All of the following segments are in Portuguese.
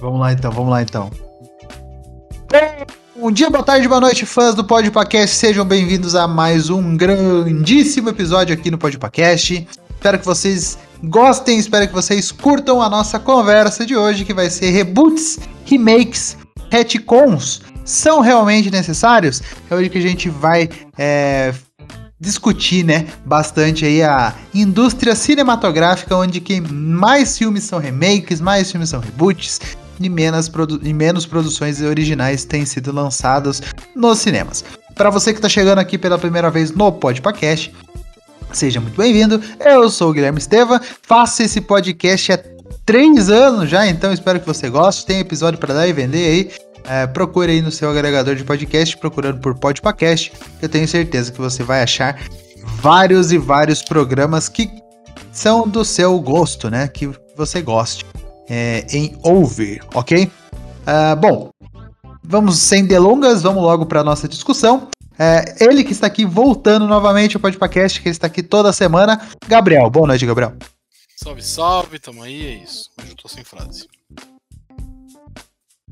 Vamos lá então, vamos lá então. Bom dia, boa tarde, boa noite, fãs do Podpacast. Sejam bem-vindos a mais um grandíssimo episódio aqui no Podpacast. Espero que vocês gostem, espero que vocês curtam a nossa conversa de hoje, que vai ser reboots, remakes, retcons. São realmente necessários? É hoje que a gente vai é, discutir, né, bastante aí a indústria cinematográfica, onde que mais filmes são remakes, mais filmes são reboots, e menos, e menos produções originais têm sido lançadas nos cinemas. Para você que está chegando aqui pela primeira vez no Podpacast, seja muito bem-vindo. Eu sou o Guilherme Esteva, faço esse podcast há três anos já, então espero que você goste. Tem episódio para dar e vender aí. É, procure aí no seu agregador de podcast, procurando por Podpacast. Eu tenho certeza que você vai achar vários e vários programas que são do seu gosto, né? Que você goste é, em ouvir, ok? Uh, bom, vamos sem delongas, vamos logo para nossa discussão. É, ele que está aqui voltando novamente ao podcast, que está aqui toda semana, Gabriel. Boa noite, Gabriel. Salve, salve, tamo aí, é isso. Hoje eu tô sem frase.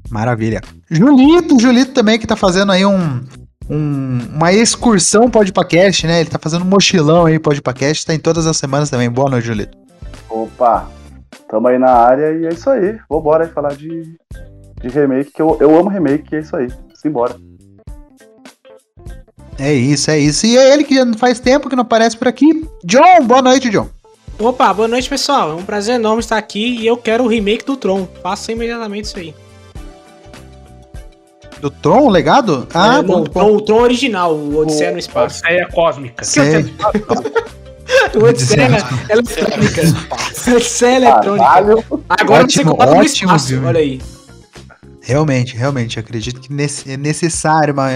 Maravilha. Julito, Julito também que tá fazendo aí um, um, uma excursão podcast, né? Ele tá fazendo um mochilão aí podcast, tá em todas as semanas também. Boa noite, Julito. Opa, tamo aí na área e é isso aí. Vambora aí falar de, de remake, que eu, eu amo remake, e é isso aí. Simbora. É isso, é isso. E é ele que faz tempo que não aparece por aqui. John, boa noite, John. Opa, boa noite, pessoal. É um prazer enorme estar aqui e eu quero o remake do Tron. Faça imediatamente isso aí. Do Tron, o legado? Ah, é, bom, não, Tron, o Tron original, o Odisseia no Espaço. Odisseia Cósmica. Sei. o Odisseia Eletrônica. Odisseia Eletrônica. Agora ótimo, você coloca no espaço, olha aí. Realmente, realmente, acredito que é necessário uma,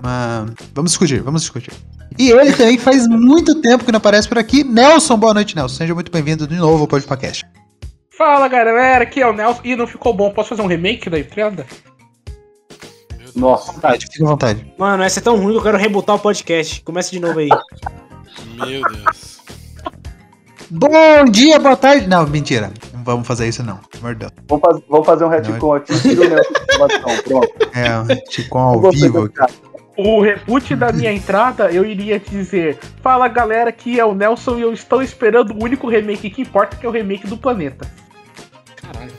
uma... Vamos discutir, vamos discutir. E ele também faz muito tempo que não aparece por aqui. Nelson, boa noite, Nelson. Seja muito bem-vindo de novo ao podcast. Fala, galera. Aqui é o Nelson. Ih, não ficou bom. Posso fazer um remake da entrada? Nossa, vontade, fica à vontade. Mano, essa é tão ruim que eu quero rebutar o podcast. Começa de novo aí. Meu Deus. Bom dia, boa tarde. Não, mentira. Não vamos fazer isso, não. Mordão. Vamos, faz, vamos fazer um retcon aqui. Tira o Nelson Pronto. É, um retcon ao vivo. O reboot da minha entrada, eu iria dizer: Fala galera, que é o Nelson e eu estou esperando o único remake que importa, que é o remake do planeta. Caralho.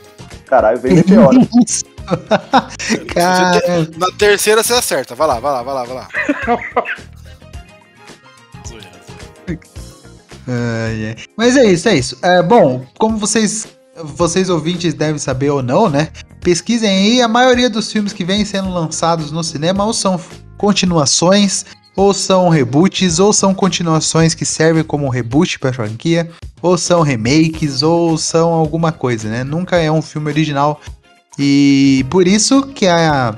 Caralho, veio meteoro. Isso. Cara, Na terceira você acerta. Vai lá, vai lá, vai lá, vai lá. Mas é isso, é isso. É, bom, como vocês, vocês ouvintes devem saber ou não, né? Pesquisem aí, a maioria dos filmes que vêm sendo lançados no cinema ou são continuações, ou são reboots, ou são continuações que servem como reboot para a franquia, ou são remakes, ou são alguma coisa, né? Nunca é um filme original. E por isso que a,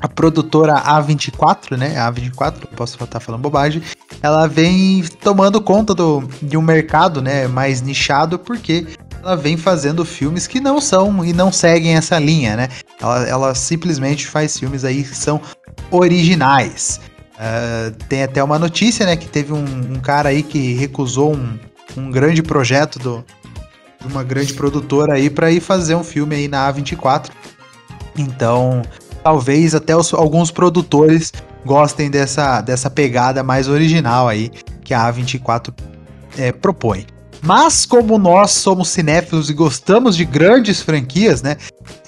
a produtora A24, né? A A24, posso estar falando bobagem, ela vem tomando conta do, de um mercado né, mais nichado, porque ela vem fazendo filmes que não são e não seguem essa linha, né? Ela, ela simplesmente faz filmes aí que são originais. Ah, tem até uma notícia, né, que teve um, um cara aí que recusou um, um grande projeto do, de uma grande produtora aí para ir fazer um filme aí na A24. Então, talvez até os- alguns produtores gostem dessa, dessa pegada mais original aí que a A24 é, propõe. Mas como nós somos cinéfilos e gostamos de grandes franquias, né?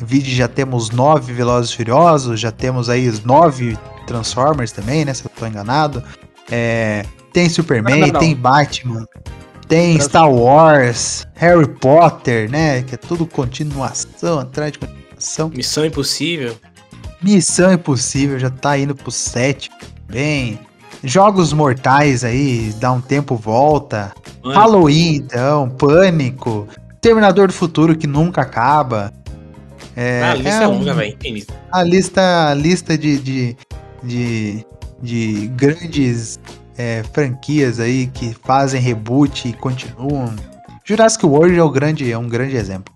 Vide já temos nove Velozes e Furiosos, já temos aí os nove Transformers também, né? Se eu tô enganado. É, tem Superman, Não, não, não. tem Batman, tem Star Wars, Harry Potter, né? Que é tudo continuação atrás de continuação. Missão Impossível. Missão Impossível já tá indo pro 7. Bem. Jogos Mortais aí, dá um tempo volta. Mano, Halloween, então, Pânico. Terminador do Futuro que nunca acaba. É, a lista é é um- longa, velho. Infinita. a lista, a lista de, de, de, de grandes é, franquias aí que fazem reboot e continuam. Jurassic World é, o grande, é um grande exemplo.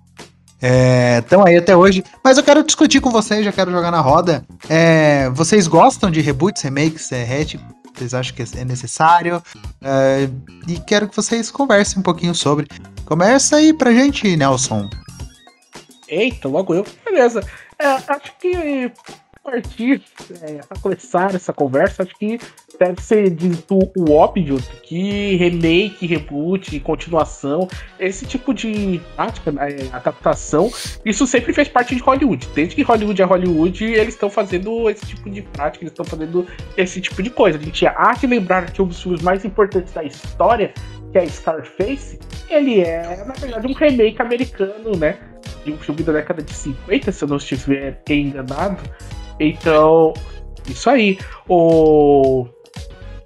Estão aí até hoje. Mas eu quero discutir com vocês, já quero jogar na roda. É, vocês gostam de reboots, remakes, é, hatch? Vocês acham que é necessário? É, e quero que vocês conversem um pouquinho sobre. Começa aí pra gente, Nelson. Eita, logo eu. Beleza. É, acho que partir é, começar essa conversa, acho que deve ser dito o óbvio que remake, reboot, continuação, esse tipo de prática, é, adaptação, isso sempre fez parte de Hollywood. Desde que Hollywood é Hollywood, eles estão fazendo esse tipo de prática, eles estão fazendo esse tipo de coisa. A gente há de lembrar que um dos filmes mais importantes da história, que é Scarface, ele é, na verdade, um remake americano, né? de um filme da década de 50, se eu não estiver enganado. Então, isso aí. O...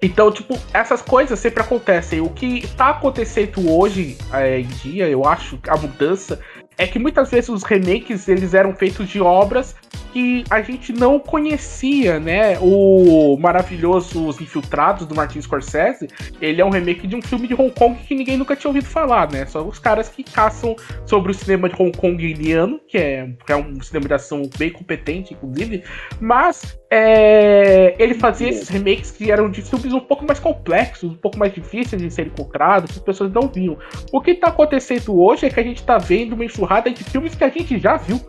Então, tipo, essas coisas sempre acontecem. O que tá acontecendo hoje é, em dia, eu acho, a mudança, é que muitas vezes os remakes eles eram feitos de obras que a gente não conhecia, né? O maravilhoso Os Infiltrados do Martin Scorsese, ele é um remake de um filme de Hong Kong que ninguém nunca tinha ouvido falar, né? Só os caras que caçam sobre o cinema de Hong Kongiano, que é, que é um cinema de ação bem competente, inclusive, mas é, ele fazia esses remakes que eram de filmes um pouco mais complexos, um pouco mais difíceis de serem encontrados, que as pessoas não viam. O que tá acontecendo hoje é que a gente tá vendo uma enxurrada de filmes que a gente já viu.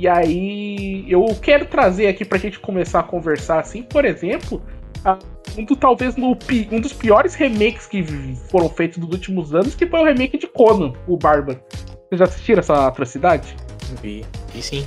E aí, eu quero trazer aqui pra gente começar a conversar assim, por exemplo, um do, talvez no um dos piores remakes que foram feitos nos últimos anos, que foi o remake de Conan, o Bárbaro. Vocês já assistiram essa atrocidade? Vi. E sim.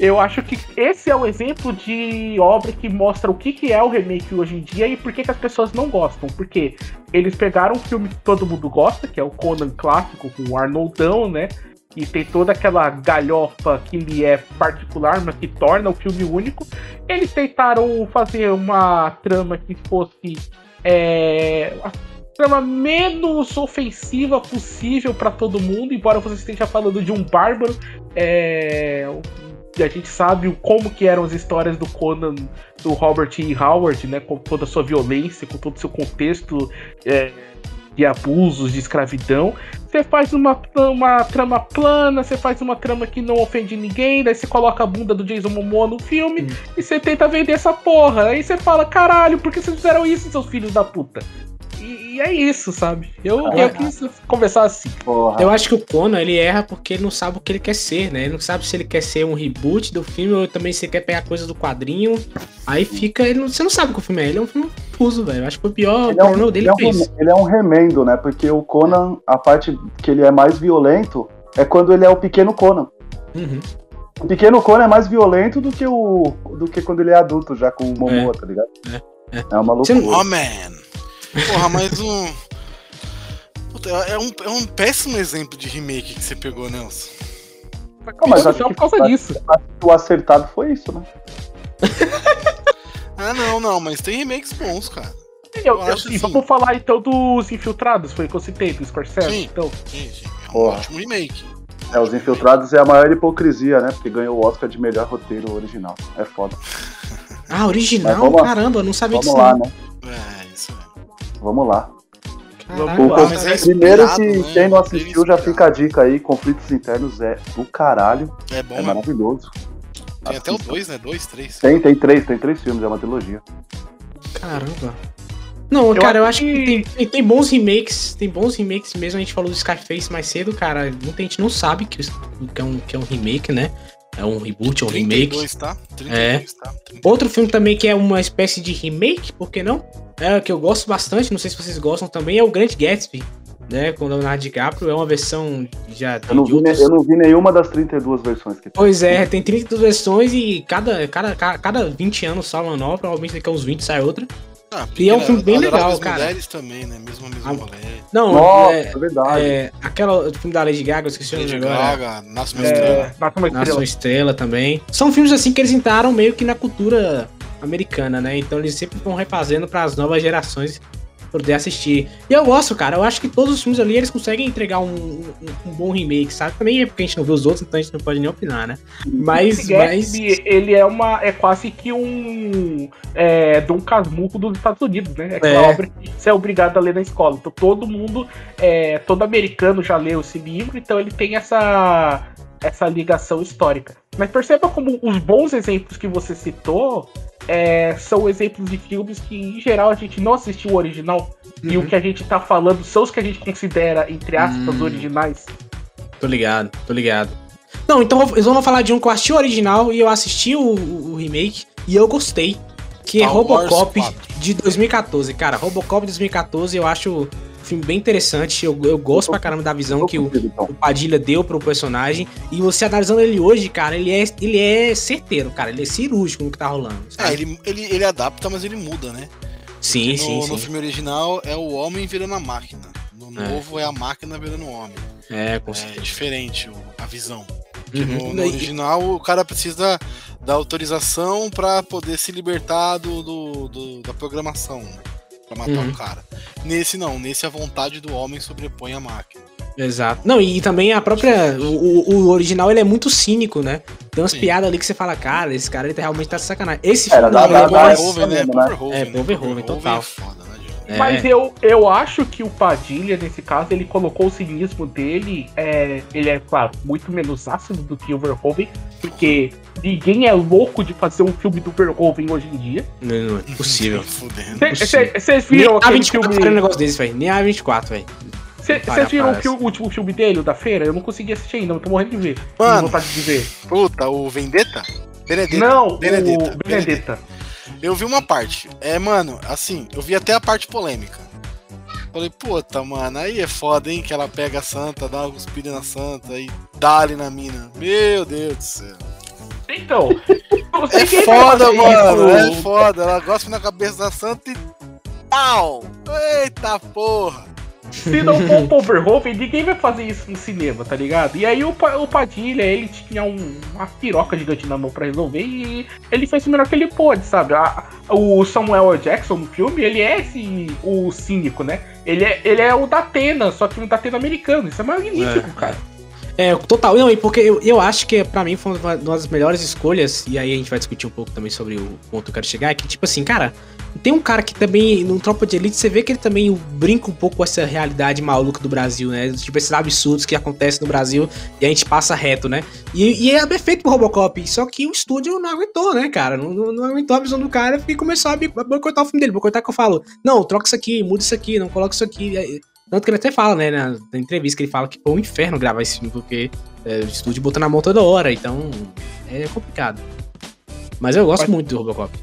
Eu acho que esse é o exemplo de obra que mostra o que, que é o remake hoje em dia e por que, que as pessoas não gostam. Porque eles pegaram um filme que todo mundo gosta, que é o Conan clássico, com o Arnoldão, né? E tem toda aquela galhofa que lhe é particular, mas que torna o filme único. Eles tentaram fazer uma trama que fosse é, a trama menos ofensiva possível pra todo mundo, embora você esteja falando de um bárbaro. É, a gente sabe como que eram as histórias do Conan, do Robert E. Howard, né, com toda a sua violência, com todo o seu contexto é, de abusos, de escravidão. Você faz uma, uma trama plana, você faz uma trama que não ofende ninguém, daí você coloca a bunda do Jason Momoa no filme e você tenta vender essa porra. Aí você fala, caralho, por que vocês fizeram isso, seus filhos da puta? E, E é isso, sabe? Eu, Ah. eu quis conversar assim. Porra. Eu acho que o Conan, ele erra porque ele não sabe o que ele quer ser, né? Ele não sabe se ele quer ser um reboot do filme ou também se ele quer pegar coisa do quadrinho. Aí fica. ele não- você não sabe o que o filme é. Ele é um filme confuso, velho. Eu acho que foi o pior Ele é, um, pornô dele ele, é um, que fez. ele é um remendo, né? Porque o Conan, a parte que ele é mais violento é quando ele é o pequeno Conan. Uhum. O pequeno Conan é mais violento do que o do que quando ele é adulto, já com o Momoa, tá ligado? É, é. É uma loucura. Oh, man. Porra, mas um. Puta, é um, é um péssimo exemplo de remake que você pegou, Nelson. Não, mas acho que- por causa disso. O acertado foi isso, né? Ah, não, não, mas tem remakes bons, cara. Eu, eu, acho assim, assim. vamos falar então dos Infiltrados, foi o que eu citei, do Scorsese. Sim. Então, Sim, sim. É um Porra. ótimo remake. É, Os Infiltrados é a maior hipocrisia, né? Porque ganhou o Oscar de melhor roteiro original. É foda. Ah, original? Vamos. Caramba, eu não sabia Vamos disso. lá, não. né? É, isso é. Vamos lá. Caraca, O- uau. mas é primeiro que né? quem não assistiu já inspirado. fica a dica aí, Conflitos Internos é do caralho. É bom, É mano. maravilhoso. Tem até o Assista. 2, né? 2, 3. Tem, tem três, tem três filmes, é uma trilogia. Caramba. Não, Eu cara, eu acho que que- tem, tem- tem bons remakes, tem bons remakes mesmo. A gente falou do Scarface mais cedo, cara. Muita gente não sabe que, que, é, um, que é um remake, né? É um reboot, é um remake. 32, tá? 32, tá? 32. Outro filme também que é uma espécie de remake, por que não? É que eu gosto bastante, não sei se vocês gostam também, é o Grande Gatsby, né? Com o Leonardo DiCaprio, é uma versão já Eu não, vi, outros- eu não vi nenhuma das 32 versões que tem. Pois é, tem 32 versões e cada, cada, cada, cada 20 anos sai uma nova, provavelmente daqui a uns 20 sai outra. Ah, E é um filme bem legal, cara. mulheres também, né? Mesmo a mesma Ah, mulher. Não, Nossa, é, é verdade. é, aquela o filme da Lady Gaga, eu esqueci o nome Lady agora. Gaga, Nasce uma Estrela. é, Nasce uma Nasce estrela. uma Estrela também. São filmes assim que eles entraram meio que na cultura americana, né? Então eles sempre vão refazendo para as novas gerações poder assistir. E eu gosto, cara. Eu acho que todos os filmes ali eles conseguem entregar um, um- um bom remake, sabe? Também é porque a gente não viu os outros, então a gente não pode nem opinar, né? Mas, mas ele é uma. É quase que um. É, Dom Casmurro dos Estados Unidos, né? É aquela É. obra que você é obrigado a ler na escola. Então todo mundo, é, todo americano já leu esse livro, então ele tem essa, essa ligação histórica. Mas perceba como os bons exemplos que você citou é, são exemplos de filmes que, em geral, a gente não assistiu o original. E o Uhum. que a gente tá falando são os que a gente considera, entre aspas, Hum. originais. Tô ligado, tô ligado. Não, então eu vou falar de um que eu assisti o original e eu assisti o, o- remake e eu gostei. Que é Star Wars Robocop 4. de 2014. Cara, Robocop de 2014 eu acho um filme bem interessante. Eu, eu gosto pra caramba da visão Tô que o, então. o Padilha deu pro personagem. E você analisando ele hoje, cara, ele é, ele é certeiro, cara. Ele é cirúrgico no que tá rolando. É, sabe? ele, ele, ele adapta, mas ele muda, né? sim, no, sim, no sim. filme original é o homem virando a máquina. No É. novo é a máquina virando o homem. É, com É certeza. diferente o- a visão. Uhum. No, no original, o cara precisa da autorização pra poder se libertar do, do- do- da programação, né? Pra matar Uhum. o cara. Nesse não, nesse a vontade do homem sobrepõe a máquina. Exato. Não, e também a própria. O, o- original ele é muito cínico, né? Tem umas Sim. piadas ali que você fala, cara, esse cara ele tá- realmente tá de sacanagem. Esse Era filme da- não, da- ele é da- mais- Poverhoven, né? mesmo, né? Poverhoven, É, né? Poverhoven, total. é foda, né, Diogo? É. Mas eu, eu acho que o Padilha, nesse caso, ele colocou o cinismo dele. É, ele é, claro, muito menos ácido do que o Verhoeven, porque ninguém é louco de fazer um filme do Verhoeven hoje em dia. Não, não é possível. Fudendo. Vocês Nem viram a aquele 24 faria um filme. negócio desse, velho. Nem a 24, velho. Vocês viram o, fil- o último filme dele, o da feira? Eu não consegui assistir ainda, eu tô morrendo de ver. Mano. Vontade de ver. Puta, o Vendetta? Benedetta. Não, Benedetta. o Benedetta. Eu vi uma parte. É, mano, assim, eu vi até a parte polêmica. Falei, puta, mano, aí é foda, hein? Que ela pega a santa, dá uma cuspida na santa e dá ali na mina. Meu Deus do céu. Então, É foda, mano. É foda. Ela gosta na cabeça da santa e. Pau! Eita porra! Se não for o Paul Verhoeven, ninguém vai fazer isso no cinema, tá ligado? E aí o, o Padilha, ele tinha um- uma piroca gigante na mão pra resolver e ele fez o melhor que ele pôde, sabe? A- o Samuel. Jackson no filme, ele é esse, o cínico, né? Ele é, ele é o da Atena, só que o da Atena americano. Isso é magnífico, É, cara. É, total. Não, e porque eu, eu acho que pra mim foi uma das melhores escolhas, e aí a gente vai discutir um pouco também sobre o ponto que eu quero chegar, é que, tipo assim, cara, tem um cara que também, no Tropa de Elite, você vê que ele também brinca um pouco com essa realidade maluca do Brasil, né? Tipo, esses absurdos que acontecem no Brasil e a gente passa reto, né? E, e é perfeito pro Robocop, só que o estúdio não aguentou, né, cara? Não, não, não aguentou a visão do cara e começou a boicotar o filme dele. Boicotar que eu falo, não, troca isso aqui, muda isso aqui, não coloca isso aqui. Tanto que ele até fala, né, na, na entrevista, que ele fala que foi um inferno gravar esse filme, porque é, o estúdio botou na mão toda hora, então é complicado. Mas eu gosto Mas, muito do Robocop.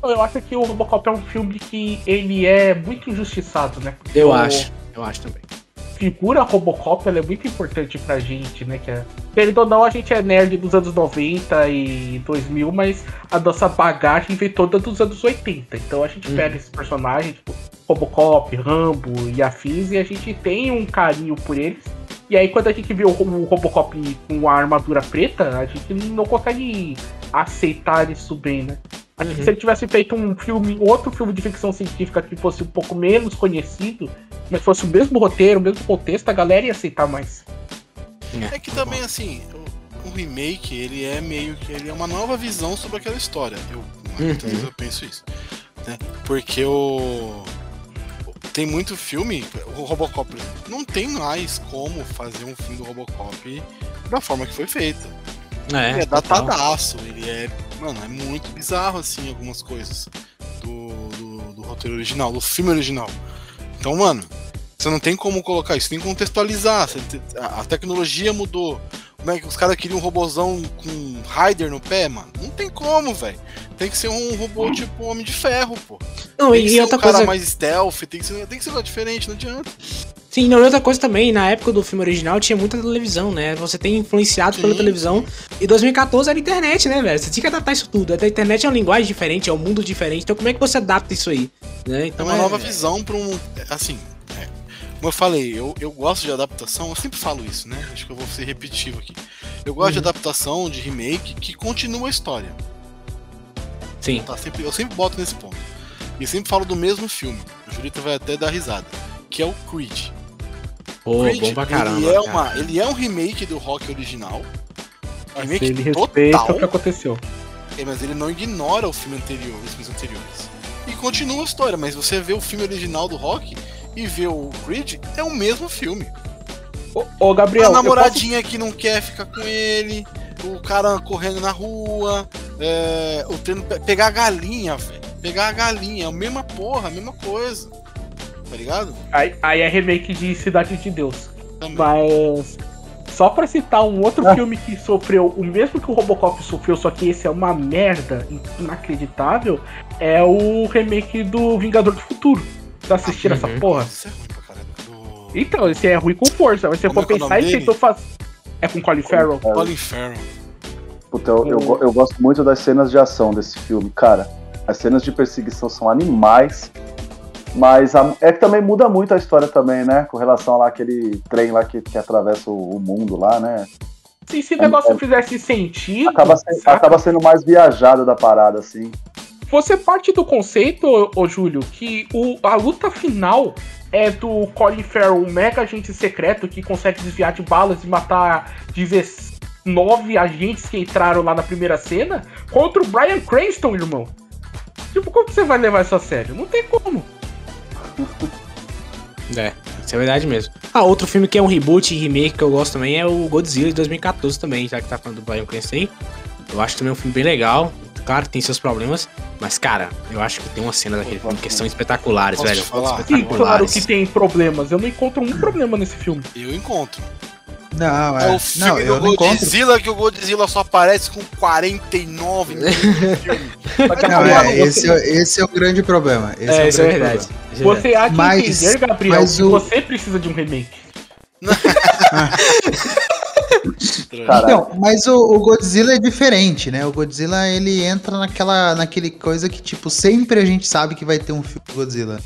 Eu acho que o Robocop é um filme que ele é muito injustiçado, né? Porque eu o... acho, eu acho também figura Robocop ela é muito importante pra gente, né? Que é, querendo ou não, a gente é nerd dos anos 90 e 2000, mas a nossa bagagem vem toda dos anos 80. Então a gente uhum. pega esses personagens, tipo Robocop, Rambo e afins, e a gente tem um carinho por eles. E aí quando a gente vê o, o Robocop com a armadura preta, a gente não consegue aceitar isso bem, né? Acho uhum. que se ele tivesse feito um filme, outro filme de ficção científica que fosse um pouco menos conhecido, mas fosse o mesmo roteiro, o mesmo contexto, a galera ia aceitar mais. É que também, assim, o, o remake, ele é meio que ele é uma nova visão sobre aquela história. Eu, uhum. eu penso isso. Né? Porque o. Tem muito filme, o Robocop não tem mais como fazer um filme do Robocop da forma que foi feito. É, ele é datadaço, ele é. Mano, é muito bizarro assim algumas coisas do, do, do roteiro original, do filme original. Então, mano, você não tem como colocar isso, tem que contextualizar. A tecnologia mudou. Como é que os caras queriam um robozão com Rider no pé, mano? Não tem como, velho. Tem que ser um robô tipo Homem de Ferro, pô. Não, tem que e ser outra um cara coisa... mais stealth, tem que ser, tem que ser diferente, não adianta. Sim, não, e outra coisa também, na época do filme original tinha muita televisão, né? Você tem influenciado sim, pela televisão. E 2014 era internet, né, velho? Você tinha que adaptar isso tudo. A internet é uma linguagem diferente, é um mundo diferente. Então como é que você adapta isso aí? Né? Então, é uma é... nova visão para um. Assim, como eu falei, eu, eu gosto de adaptação, eu sempre falo isso, né? Acho que eu vou ser repetitivo aqui. Eu gosto uhum. de adaptação, de remake, que continua a história. Sim. Tá, sempre, eu sempre boto nesse ponto. E sempre falo do mesmo filme. O Julito vai até dar risada. Que é o Creed. Pô, Creed, bom pra caramba. Ele é, cara. uma, ele é um remake do rock original. Um remake ele total. o que aconteceu. É, mas ele não ignora o filme anterior, os filmes anteriores. E continua a história, mas você vê o filme original do rock e ver o Creed, é o mesmo filme. Ô, ô Gabriel. A namoradinha posso... que não quer ficar com ele, o cara correndo na rua, é, o treino. Pegar a galinha, velho. Pegar a galinha, é a mesma porra, a mesma coisa. Tá ligado? Aí, aí é remake de Cidade de Deus. Também. Mas. Só pra citar um outro ah. filme que sofreu o mesmo que o Robocop sofreu, só que esse é uma merda inacreditável, é o remake do Vingador do Futuro tá assistindo essa uhum. porra? Isso é ruim pra caralho. Então, esse é ruim com força. Mas se você for é é pensar, ele tentou fazer. É com Colin Farrell. Colin Farrell. Puta, eu, eu, eu, gosto muito das cenas de ação desse filme, cara. As cenas de perseguição são animais. Mas a, é que também muda muito a história também, né? Com relação lá aquele trem lá que, que atravessa o, o mundo lá, né? Se esse negócio é, fizesse sentido. Acaba, acaba sendo mais viajado da parada, assim. Você parte do conceito, ô, ô Júlio, que o, a luta final é do Colin Farrell, um mega agente secreto que consegue desviar de balas e matar 19 agentes que entraram lá na primeira cena, contra o Brian Cranston, irmão. Tipo, como você vai levar isso a sério? Não tem como. É, isso é verdade mesmo. Ah, outro filme que é um reboot e remake que eu gosto também é o Godzilla de 2014 também, já que tá falando do Brian Cranston. Eu acho também um filme bem legal. Claro, tem seus problemas, mas, cara, eu acho que tem uma cena daquele filme que são espetaculares, Posso velho. Falar? Sim, claro que tem problemas. Eu não encontro um problema nesse filme. Eu encontro. Não, é. é o filme não, eu do Godzilla que o Godzilla só aparece com 49 Não, é, esse, é, esse é o grande problema. Esse é, é, isso é verdade. Problema. Você há de mas, entender, Gabriel, mas que o... você precisa de um remake. Não, mas o, o, Godzilla é diferente, né? O Godzilla ele entra naquela naquele coisa que tipo sempre a gente sabe que vai ter um filme do Godzilla.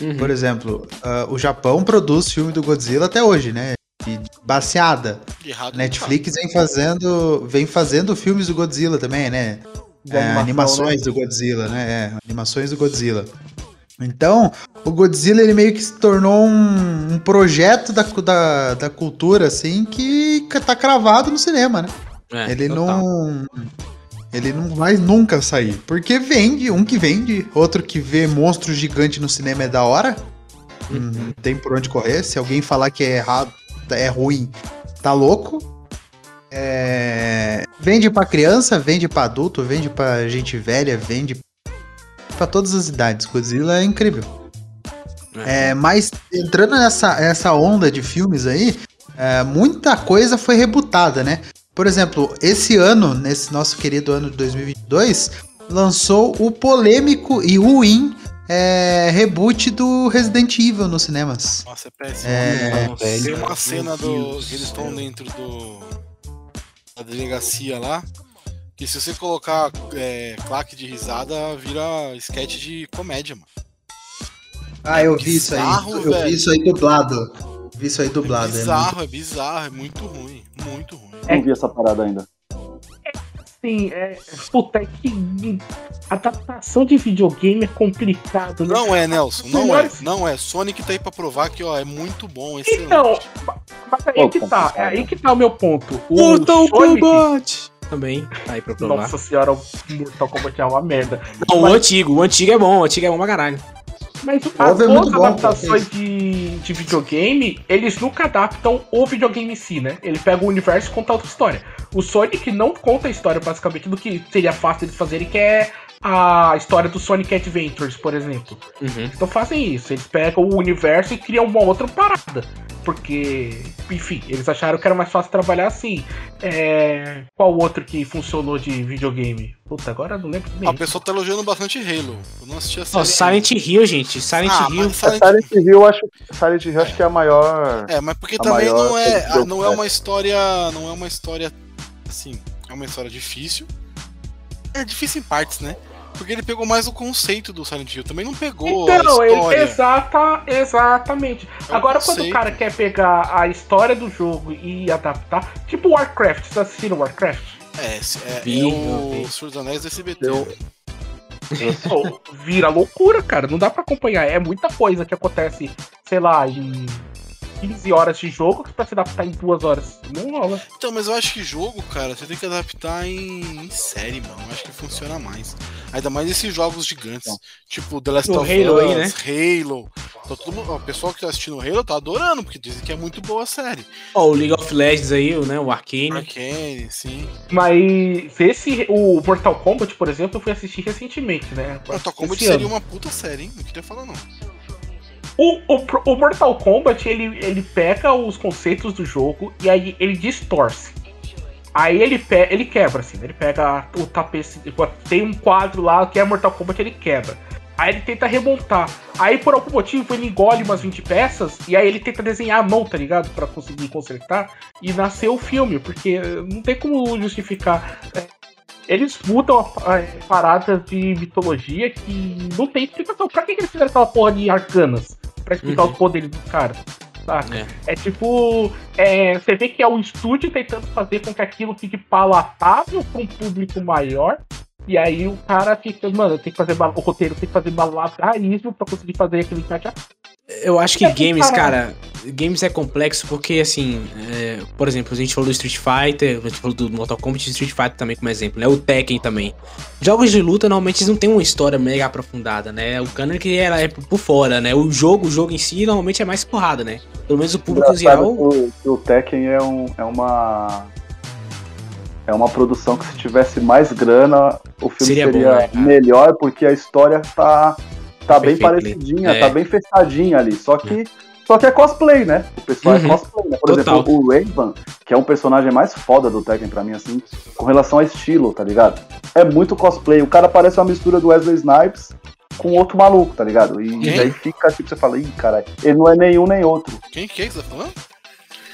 Uhum. Por exemplo, uh, o Japão produz filme do Godzilla até hoje, né? De baseada. Netflix vem fazendo vem fazendo filmes do Godzilla também, né? É, animações né? do Godzilla, né? É, animações do Godzilla. Então, o Godzilla ele meio que se tornou um, um projeto da, da, da cultura, assim, que tá cravado no cinema, né? É, ele total. não. Ele não vai nunca sair. Porque vende, um que vende, outro que vê monstro gigante no cinema é da hora. Uhum. Não tem por onde correr. Se alguém falar que é errado, é ruim, tá louco. É, Vende pra criança, vende pra adulto, vende pra gente velha, vende pra todas as idades. Godzilla é incrível. É, mas entrando nessa essa onda de filmes aí, é, muita coisa foi rebutada, né? Por exemplo, esse ano, nesse nosso querido ano de 2022, lançou o polêmico e ruim é, reboot do Resident Evil nos cinemas. Nossa, é péssimo. É, Nossa, Tem uma cena do. Que eles estão dentro do. da delegacia lá. Que se você colocar é, claque de risada, vira sketch de comédia, mano. Ah, eu vi isso aí. Bizarro, Eu velho. vi isso aí dublado. Vi isso aí É dublado. é bizarro, é bizarro, é muito ruim. Muito ruim. Não vi essa parada ainda. Sim, é. Puta, é que. Adaptação de videogame é complicado, né? Não é, Nelson, não é. Não é. Sonic tá aí pra provar que, ó, é muito bom, excelente. Então, mas aí que tá, é aí que tá o meu ponto. O Mortal Sonic- Kombat! Também, tá aí pra provar. Nossa senhora, o Mortal Kombat é uma merda. Não, o Mas- antigo, o antigo é bom, o antigo é bom pra caralho. Mas as é outras bom, adaptações de, de videogame, eles nunca adaptam o videogame em si, né? Ele pega o universo e conta outra história. O Sonic não conta a história, basicamente, do que seria fácil eles fazerem, que é a história do Sonic Adventures, por exemplo. Uhum. Então fazem isso, eles pegam o universo e criam uma outra parada. Porque, enfim, eles acharam que era mais fácil trabalhar assim. É... Qual outro que funcionou de videogame? Puta, agora eu não lembro nem. A pessoa tá elogiando bastante Halo. Eu não assisti a série. Ó, Silent Hill, gente. Silent Ah, Hill. Silent- A Silent Hill, eu acho, Silent Hill acho que é a maior. É, mas porque A também maior não é, jogo, não é uma história, não é uma história assim, é uma história difícil. É difícil em partes, né? Porque ele pegou mais o conceito do Silent Hill, também não pegou Então, a ele, história. exata, exatamente. É um Agora, quando o cara quer pegar a história do jogo e adaptar, tipo Warcraft, vocês assistiram Warcraft? É, é, é Vi, eu o. Senhor dos Anéis do SBT. Eu- vira loucura, cara. Não dá pra acompanhar. É muita coisa que acontece, sei lá, em 15 horas de jogo que pra se adaptar em duas horas. Não rola. Então, mas eu acho que jogo, cara, você tem que adaptar em, em série, mano. Eu acho que funciona mais. Ainda mais esses jogos gigantes. Então. Tipo The Last O of Halo Us, aí, né? Halo. Tá todo mundo- ó, o pessoal que tá assistindo Halo tá adorando, porque dizem que é muito boa a série. Ó, o League of Legends aí, o, né? O Arcane. Arcane, sim. Mas esse, o Mortal Kombat, por exemplo, eu fui assistir recentemente, né? Mortal Kombat Esse seria ano. uma puta série, hein? Não queria falar, não. O, o, o Mortal Kombat, ele, ele pega os conceitos do jogo e aí ele distorce. Aí ele, pe ele quebra, assim, ele pega o tapete. tipo, Tem um quadro lá que é Mortal Kombat, ele quebra. Aí ele tenta remontar. Aí por algum motivo ele engole umas 20 peças e aí ele tenta desenhar a mão, tá ligado? Pra conseguir consertar. E nasceu o filme, porque não tem como justificar. É, Eles mudam a, a parada de mitologia que não tem explicação. Pra que eles fizeram aquela porra de arcanas? Pra explicar Uhum. os poderes do cara. Saca? É. É tipo. é, você vê que é o estúdio tentando fazer com que aquilo fique palatável para um público maior. E aí o cara fica, mano, tem que fazer o roteiro tem que fazer malabarismo pra conseguir fazer aquilo encaixar. Eu acho que games, cara. games é complexo porque, assim, é, por exemplo, a gente falou do Street Fighter, a gente falou do Mortal Kombat e Street Fighter também como exemplo, né? O Tekken também. Jogos de luta, normalmente, não têm uma história mega aprofundada, né? O canon que ela é por fora, né? O jogo, o jogo em si, normalmente é mais porrada, né? Pelo menos o público geral... que o, que o Tekken é, um, é uma. É uma produção que se tivesse mais grana, o filme Seria seria, bom, né, melhor, porque a história tá, tá bem parecidinha, é. tá bem fechadinha ali. Só que, só que é cosplay, né? O pessoal Uhum. é cosplay, né? Por Total. exemplo, o Raven, que é um personagem mais foda do Tekken pra mim, assim, com relação a estilo, tá ligado? É muito cosplay. O cara parece uma mistura do Wesley Snipes com outro maluco, tá ligado? E Quem? daí fica, tipo, você fala, ih, cara, ele não é nenhum nem outro. Quem que é que você tá falando?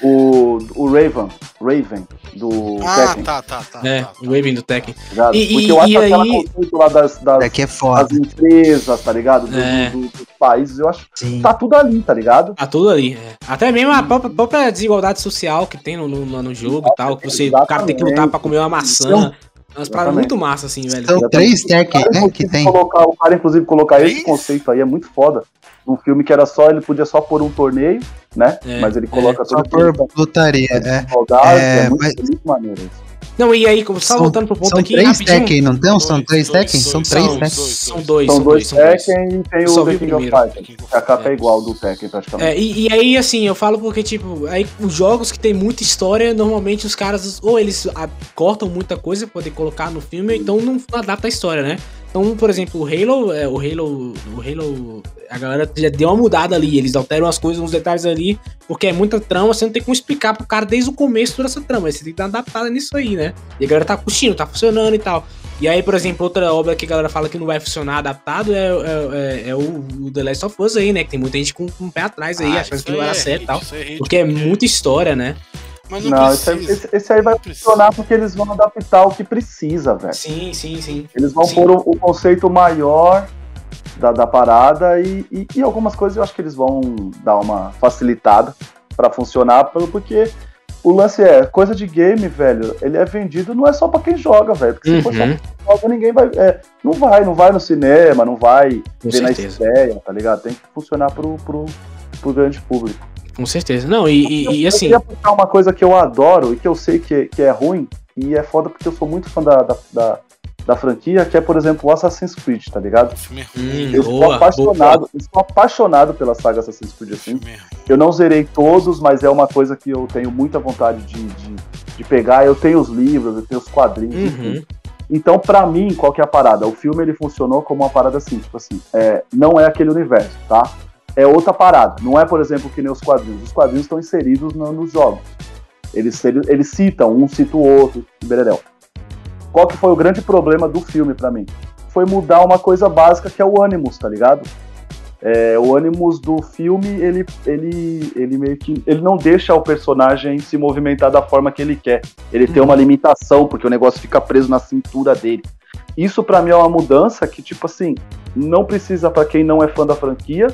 O, o Raven, Raven, do Ah, Tekken, tá, tá, tá. É, tá, tá. o Waving do Tekken. tá ligado? E- Porque e- eu acho e aquela aí- conceito lá das, das, é das empresas, tá ligado? Do- É. do- dos países, eu acho Sim. tá tudo ali, tá ligado? Tá tudo ali. é. Até mesmo a própria, própria desigualdade social que tem no, no, no jogo e tal, que você, o cara tem que lutar pra comer uma maçã. Umas paradas Exatamente. muito massa, assim, velho. São três Tekken, né? Que tem. Colocar, o cara, inclusive, colocar esse conceito aí é muito foda. Um filme que era só, ele podia só pôr um torneio, né? É, Mas ele coloca Só toda por a putaria, é. maldade, É, é, muito, mas- muito maneiro isso. Não, e aí, como só voltando pro ponto são aqui, três rapidinho. Tekken, não tem? São três Tekken? São três Tekken. dois. São dois, São dois são dois. Tekken e tem só o The King of. Fighters. A capa é igual ao do Tekken, praticamente. É, e, e aí, assim, eu falo porque, tipo, aí os jogos que tem muita história, normalmente os caras, ou eles ah, cortam muita coisa pra poder colocar no filme, ou então não adapta a história, né? Então, por exemplo, o Halo, é, o Halo, o Halo, a galera já deu uma mudada ali, eles alteram as coisas, uns detalhes ali, porque é muita trama, você não tem como explicar pro cara desde o começo toda essa trama, você tem que dar adaptada nisso aí, né? E a galera tá curtindo, tá funcionando e tal. E aí, por exemplo, outra obra que a galera fala que não vai funcionar adaptado é, é, é- é o, o The Last of Us aí, né? Que tem muita gente com, com o pé atrás aí, Ah, achando que não dar é certo e tal. é Porque é muita história, né? Mas não, Não, esse, esse- esse aí vai Não precisa. funcionar porque eles vão adaptar o que precisa, velho. Sim, sim, sim. Eles vão Sim. pôr o, o conceito maior da, da parada e, e, e algumas coisas eu acho que eles vão dar uma facilitada pra funcionar, pelo- porque o lance é, coisa de game, velho, ele é vendido não é só pra quem joga, velho. Porque se for só Uhum, pra quem joga, ninguém vai. é, não vai, não vai no cinema, não vai com ver na certeza. estreia, tá ligado? Tem que funcionar pro, pro, pro grande público. Com certeza. Não, e, e- e Eu assim. queria puxar uma coisa que eu adoro e que eu sei que, que é ruim, e é foda porque eu sou muito fã da, da, da, da franquia, que é, por exemplo, o Assassin's Creed, tá ligado? Hum, ruim. Eu sou boa, apaixonado, eu sou apaixonado pela saga Assassin's Creed assim. Eu não zerei todos, mas é uma coisa que eu tenho muita vontade de, de, de pegar. Eu tenho os livros, eu tenho os quadrinhos, Uhum. enfim. Então, pra mim, qual que é a parada? O filme ele funcionou como uma parada assim, tipo assim, é, não é aquele universo, tá? É outra parada. Não é, por exemplo, que nem os quadrinhos. Os quadrinhos estão inseridos no- nos jogos. Eles, eles, eles citam, um cita o outro, bererel. Qual que foi o grande problema do filme pra mim? Foi mudar uma coisa básica que é o Animus, tá ligado? É, o Animus do filme, ele, ele, ele meio que. Ele não deixa o personagem se movimentar da forma que ele quer. Ele tem uma limitação, porque o negócio fica preso na cintura dele. Isso pra mim é uma mudança que, tipo assim, não precisa pra quem não é fã da franquia,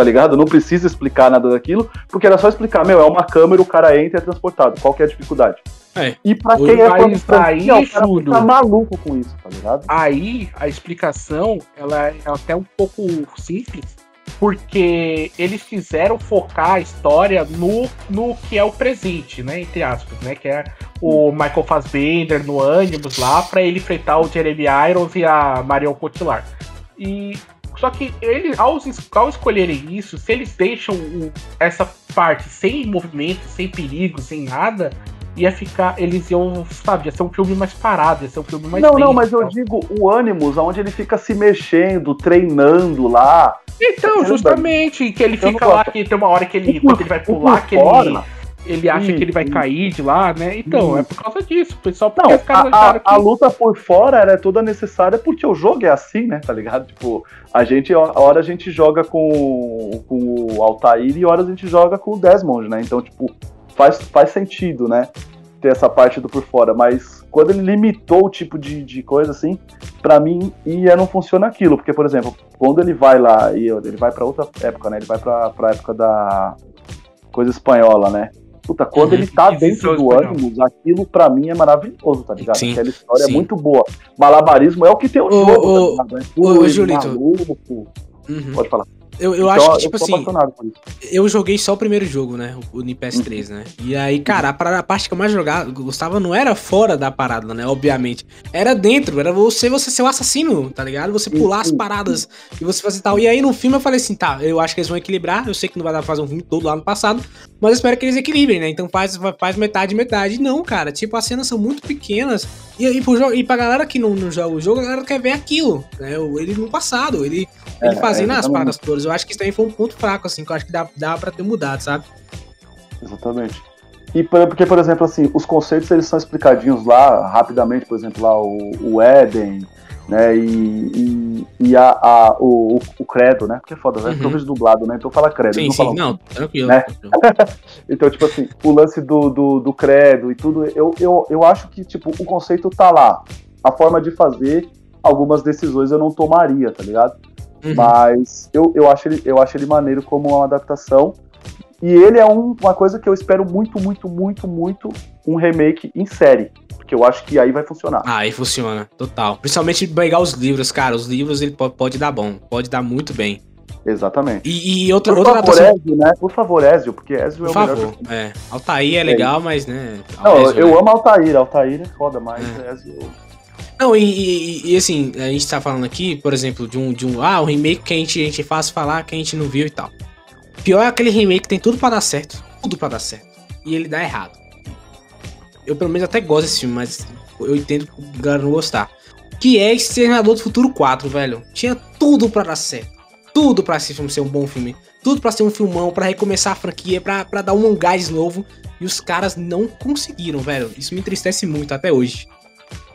tá ligado? Não precisa explicar nada daquilo, porque era só explicar, meu, é uma câmera, o cara entra e é transportado. Qual que é a dificuldade? É. E pra quem é fã da mas franquia, aí, o cara Júlio. fica maluco com isso, tá ligado? Aí a explicação ela é até um pouco simples, porque eles fizeram focar a história no, no que é o presente, né? Entre aspas, né? Que é o Michael Fassbender no ânimos lá para ele enfrentar o Jeremy Irons e a Marion Cotillard. E só que eles, ao, ao escolherem isso, se eles deixam o- essa parte sem movimento, sem perigo, sem nada, ia ficar. Eles iam, sabe, ia ser um filme mais parado, ia ser um filme mais. não, não, mas eu digo o Animus, onde ele fica se mexendo, treinando lá. Então, justamente, que ele Eu fica lá, que tem uma hora que ele, O quando ele vai pular, que fora- ele, ele acha que ele vai Isso. cair de lá, né? Então, é por causa disso. Foi só porque Não, os caras a, acharam a- a que. luta por fora era toda necessária porque o jogo é assim, né? Tá ligado? Tipo, a gente, a hora a gente joga com, com o Altair e horas a gente joga com o Desmond, né? Então, tipo, faz, faz sentido, né? Ter essa parte do por fora. Mas quando ele limitou o tipo de, de coisa assim, pra mim ia não funciona aquilo. Porque, por exemplo, quando ele vai lá e ele vai pra outra época, né? Ele vai pra época da coisa espanhola, né? Puta, quando Uhum. ele tá dentro do espanhola. ânimo, aquilo pra mim é maravilhoso, tá ligado? Sim, Aquela história sim. é muito boa. Malabarismo é o que tem o jogo, ô, tá ligado? É maluco. Uhum. Pode falar. Eu, eu Então, acho que, tipo assim, eu joguei só o primeiro jogo, né? O o PS3, né? E aí, cara, a, a parte que eu mais jogava, gostava não era fora da parada, né? Obviamente. Era dentro, era você, você ser o assassino, tá ligado? Você pular as sim, paradas e você fazer tal. E aí no filme eu falei assim, tá, eu acho que eles vão equilibrar. Eu sei que não vai dar pra fazer um filme todo lá no passado, mas eu espero que eles equilibrem, né? Então faz, faz metade, metade. Não, cara, tipo, as cenas são muito pequenas. E, e, pro e pra galera que não, não joga o jogo, a galera quer ver aquilo, né? Ele no passado, ele, ele É, fazendo é, as paradas todas. Eu acho que isso também foi um ponto fraco, assim, que eu acho que dá, dá pra ter mudado, sabe? Exatamente. E por- porque, por exemplo, assim, os conceitos eles são explicadinhos lá, rapidamente, por exemplo, lá o, o Éden, né? E, e, e a, a- o, o- credo, né? Porque é foda, né? Uhum. Porque eu vejo dublado, né? Então fala credo. Sim, eles sim, falam não, tranquilo. Né? Então, tipo assim, o lance do, do, do credo e tudo, eu, eu, eu acho que, tipo, o conceito tá lá. A forma de fazer algumas decisões eu não tomaria, tá ligado? Uhum. Mas eu, eu, acho ele, eu acho ele maneiro como uma adaptação. E ele é um- uma coisa que eu espero muito, muito, muito, muito um remake em série. Porque que eu acho que aí vai funcionar. Ah, aí funciona, total. Principalmente pegar os livros, cara. Os livros ele pode, pode dar bom, pode dar muito bem. Exatamente. E, e outra, Por outra favor, adaptação. Ezio, né? Por favor, Ezio, porque Ezio é Por o melhor favor, personagem. é. Altair é legal, mas né. Não, Ezio, eu né? amo Altair, Altair é foda, mas É. Ezio. Não, e, e- e, assim, a gente tá falando aqui, por exemplo, de um, de um. Ah, um remake que a gente, a gente faz falar que a gente não viu e tal. Pior é aquele remake que tem tudo pra dar certo. Tudo pra dar certo. E ele dá errado. Eu pelo menos até gosto desse filme, mas eu entendo que o galera não gostar. Que é Exterminador do Futuro 4, velho. Tinha tudo pra dar certo. Tudo pra esse filme ser um bom filme. Tudo pra ser um filmão, pra recomeçar a franquia, pra dar um gás novo. E os caras não conseguiram, velho. Isso me entristece muito até hoje.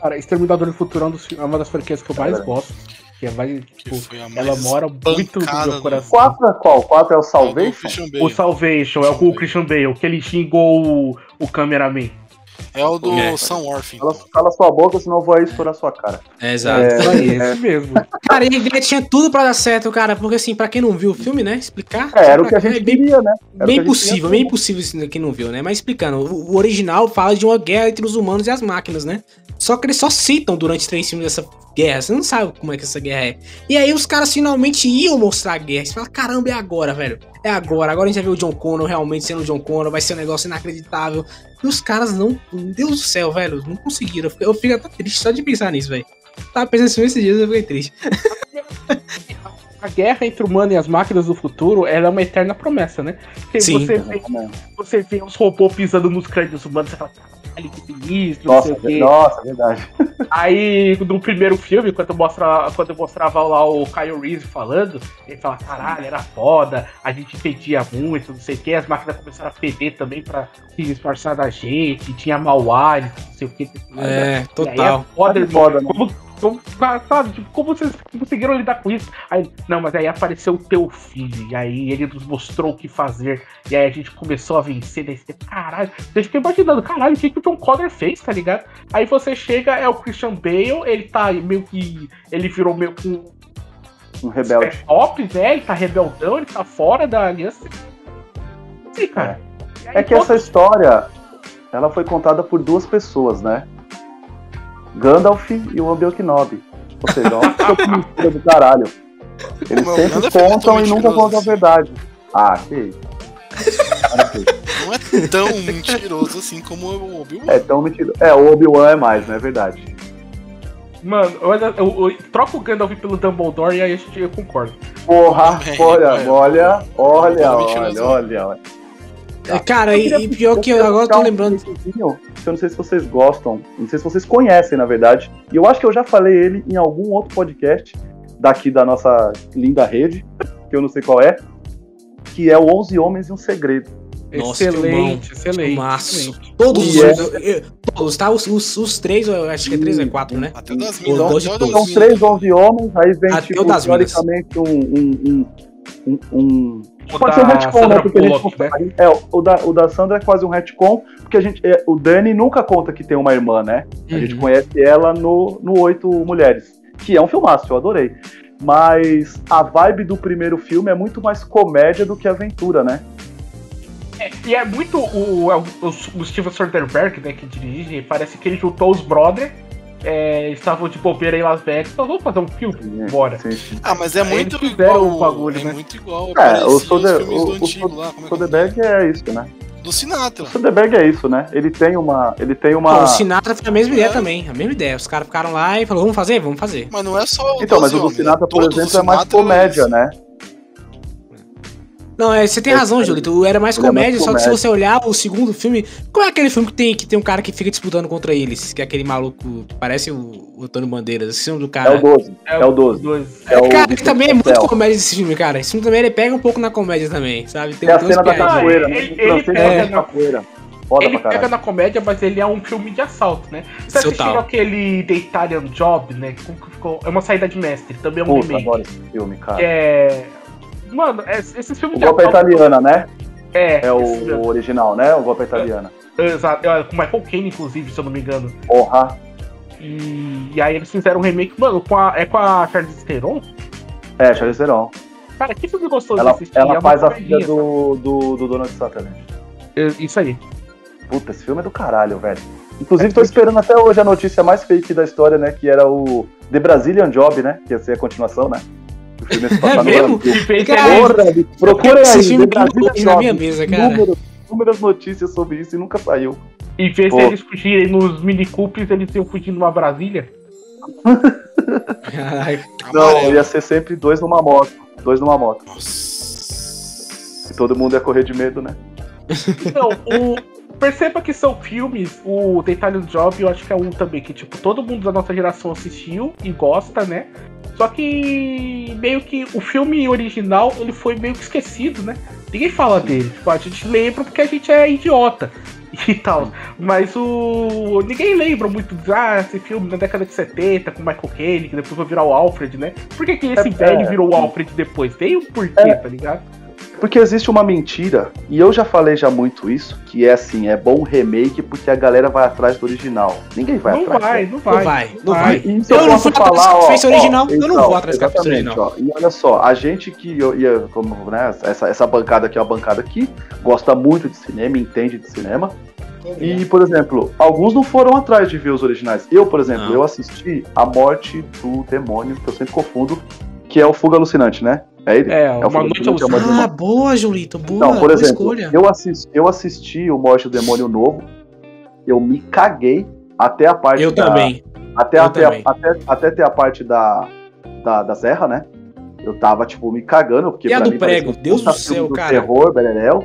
Cara, Exterminador do Futuro é, um dos- é uma das franquias que eu mais gosto. Que é mais, Que tipo, foi a mais ela mora muito no meu coração. 4 é qual? 4 é o do Salvation? Christian O Bale. Salvation é o o Christian Bale, que ele xingou o, o cameraman. É o do É. Sam Orphan. Cala, cala sua boca, senão eu vou aí estourar sua cara. É, exato. É, É esse mesmo. Cara, e a ideia tinha tudo pra dar certo, cara. Porque assim, pra quem não viu o filme, né? Explicar. É, era o que a é gente bem, queria, né? Era bem possível, bem impossível isso quem não viu, né? Mas explicando, o, o original fala de uma guerra entre os humanos e as máquinas, né? Só que eles só citam durante três filmes dessa guerra. Você não sabe como é que essa guerra é. E aí os caras finalmente iam mostrar a guerra. Você fala, caramba, é agora, velho. É agora. Agora a gente vai ver o John Connor realmente sendo o John Connor. Vai ser um negócio inacreditável. E os caras não. Meu Deus do céu, velho. Não conseguiram. Eu fico- Eu fico até triste só de pensar nisso, velho. Tava pensando nisso esses dias eu fiquei triste. A guerra entre o humano e as máquinas do futuro ela é uma eterna promessa, né? Porque Sim. você, vê, você vê os robôs pisando nos crânios humanos, você fala, caralho, que sinistro, Nossa, não sei o quê. nossa, verdade. Aí, no primeiro filme, quando, mostra, quando eu mostrava lá o Kyle Reese falando, ele fala, caralho, era foda, a gente fedia muito, não sei o que, as máquinas começaram a feder também pra se disfarçar da gente, tinha mau hálito, não sei o que. É, E aí é total. foda, É irmão. foda, Como, como, sabe, tipo, como vocês conseguiram lidar com isso? Aí, não, mas aí apareceu o teu filho, e aí ele nos mostrou o que fazer, e aí a gente começou a vencer, daí você, caralho, você fica imaginando, caralho, o que, que o John Connor fez, tá ligado? Aí você chega, é o Christian Bale, ele tá meio que. Ele virou meio que um Um rebelde. top, né? Ele tá rebeldão, ele tá fora da aliança. Sim, cara. E aí É que essa história, ela foi contada por duas pessoas, né? Gandalf e o Obi-Wan Kenobi. Ou seja, é uma pessoa mentira do caralho. Eles Meu, sempre é contam tão e nunca contam a verdade. Ah, que isso. Que. Não é tão mentiroso assim como o Obi-Wan. É tão mentiroso. É, o Obi-Wan é mais, não é verdade? Mano, olha, eu, eu, troca o Gandalf pelo Dumbledore e aí a gente, eu concordo. Porra, olha, é. olha, olha, olha, mentiroso. olha, olha. É, Cara, e, queria- e pior que eu agora eu tô um lembrando. que Eu não sei se vocês gostam, não sei se vocês conhecem, na verdade. E eu acho que eu já falei ele em algum outro podcast daqui da nossa linda rede, que eu não sei qual é, que é o 11 Homens e um Segredo. Nossa, excelente, excelente. Excelente. Todos os. é- Todos, tá? Os, os, os três, eu acho que é três ou é quatro, né? Até das minas. das São três 11 homens, aí vem, Até tipo, teoricamente, um... um, um, um, Pode ser um da retcon, né? Porque a gente né? É, o da, o da Sandra é quase um retcon, porque a gente, é, o Dani nunca conta que tem uma irmã, né? A gente Uhum. conhece ela no, no Oito Mulheres, que é um filmaço, eu adorei. Mas a vibe do primeiro filme é muito mais comédia do que aventura, né? E é muito o, é o, o Steven Soderbergh, né, que dirige, parece que ele juntou os brothers, é, estavam de bobeira em Las Vegas, então vamos fazer um filme, bora. Sim, sim. Ah, mas é muito igual. o bagulho, é né? muito igual. É, o é é o Soderbergh é isso, né? Do Sinatra. O Soderbergh é isso, né? Ele tem uma. Ele tem Pô, uma. o Sinatra foi a mesma ideia É. também, a mesma ideia. Os caras ficaram lá e falaram, vamos fazer? Vamos fazer. Mas não é só. Então, mas o do 12 homens, Sinatra, por todos os exemplo, é mais Sinatra comédia, isso. né? Não, é, você tem É, razão, é, Julito. Era mais é comédia, só que se você olhar o segundo filme. Qual é aquele filme que tem, que tem um cara que fica disputando contra eles? Que é aquele maluco que parece o, o Antônio Bandeiras. Esse nome do É cara. o 12. É o 12. Dois. É o cara, que também é muito comédia esse filme, cara. Esse filme também ele pega um pouco na comédia também, sabe? Tem, É a cena da capoeira, ele- ele é pega na- capoeira. Foda ele pega na comédia, mas ele é um filme de assalto, né? Você assistiu Total. aquele The Italian Job, né? Como que ficou? É uma saída de mestre, também é um Puta, remake. adoro esse filme, cara. Que é. Mano, é- esses filmes O de golpe é italiana, né? É, É o, esse original, né? O golpe é italiana. Exato, é, com Michael Caine, inclusive, se eu não me engano. Porra. E, e aí eles fizeram um remake, mano, com a, é com a Charlize Theron. É, Charlize Theron. Cara, que filme gostoso Ela, de assistir. ela é faz a filha do, do, do Donald Sutherland. É, Isso aí. Puta, esse filme é do caralho, velho. Inclusive, tô esperando até hoje a notícia mais fake da história, né? Que era o The Brazilian Job, né? Que ia ser a continuação, né? Filme no mesmo? Fez Porra, procura esse aí, filme Brazilian eu na minha mesa, cara. Inúmeras, inúmeras notícias sobre isso e nunca saiu. Em vez Pô. eles fugirem nos Mini Coopers, eles iam fugir numa Brasília. Caralho. Não, Amarelo. ia ser sempre dois numa moto. Dois numa moto. Nossa. E todo mundo ia correr de medo, né? Não, o. Perceba que são filmes, o The Italian Job, eu acho que é um também, que tipo, todo mundo da nossa geração assistiu e gosta, né? Só que meio que o filme original, ele foi meio que esquecido, né? Ninguém fala dele. Tipo, a gente lembra porque a gente é idiota e tal. Mas o. Ninguém lembra muito de ah, esse filme na década de 70 com Michael Caine, que depois vai virar o Alfred, né? Por que, que esse É, velho é. virou o Alfred depois? Tem um porquê, tá ligado? Porque existe uma mentira, e eu já falei já muito isso, que é assim, é bom remake porque a galera vai atrás do original. Ninguém vai não, atrás. vai, né? não vai, Não vai, não vai. Isso Eu eu, não atrás falar, do ó, ó, original, eu não então, vou atrás exatamente, original. ó. E olha só, a gente que ia, ia- como, né, essa, essa bancada aqui é uma bancada que gosta muito de cinema, entende de cinema. E, por exemplo, alguns não foram atrás de ver os originais. Eu, por exemplo, Não. eu assisti A Morte do Demônio, que eu sempre confundo, que é o Fuga Alucinante, né? É ele? É, o uma Fuga noite Alucinante, é Ah, boa, Julito, boa, Não, por boa exemplo, escolha. eu assisti, eu assisti o Morte do Demônio novo, eu me caguei até a parte Eu da, também. até, eu até, também. até, até ter a parte da, da, da serra, né? Eu tava, tipo, me cagando, porque E a do mim prego? Deus do céu, do cara. terror, beleléu.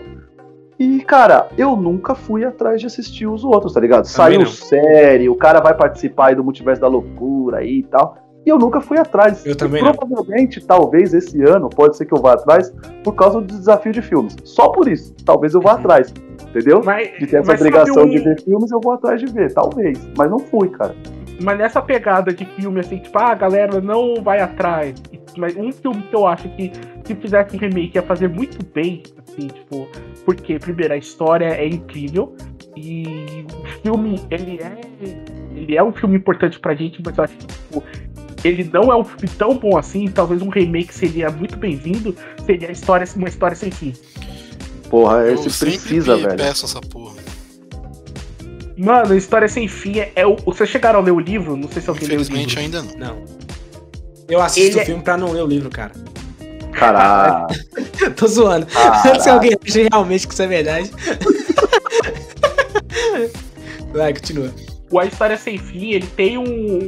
E, cara, eu nunca fui atrás de assistir os outros, tá ligado? Saiu não. série, o cara vai participar aí do Multiverso da Loucura aí e tal. E eu nunca fui atrás. Eu E também não. Provavelmente, talvez esse ano, pode ser que eu vá atrás por causa do desafio de filmes. Só por isso. Talvez eu vá Uhum. atrás. Entendeu? Mas, De ter essa obrigação um- de ver filmes, eu vou atrás de ver, talvez. Mas não fui, cara. Mas nessa pegada de filme, assim, tipo, ah, a galera não vai atrás. Mas um filme que eu acho que se fizesse um remake ia fazer muito bem, assim, tipo, porque, primeiro, a história é incrível e o filme, ele é. Ele é um filme importante pra gente, mas eu acho que, tipo, ele não é um filme tão bom assim, talvez um remake seria muito bem-vindo, seria a história, uma história sem fim. Porra, Eu esse precisa, velho. peço essa porra. Mano, História Sem Fim é, é o. Vocês chegaram a ler o livro? Não sei se alguém leu o Infelizmente livro. ainda não. Não. Eu assisto Ele o é- filme pra não ler o livro, cara. Caralho. Tô zoando. Se alguém acha realmente que isso é verdade. Vai, continua. O A História Sem Fim, ele tem um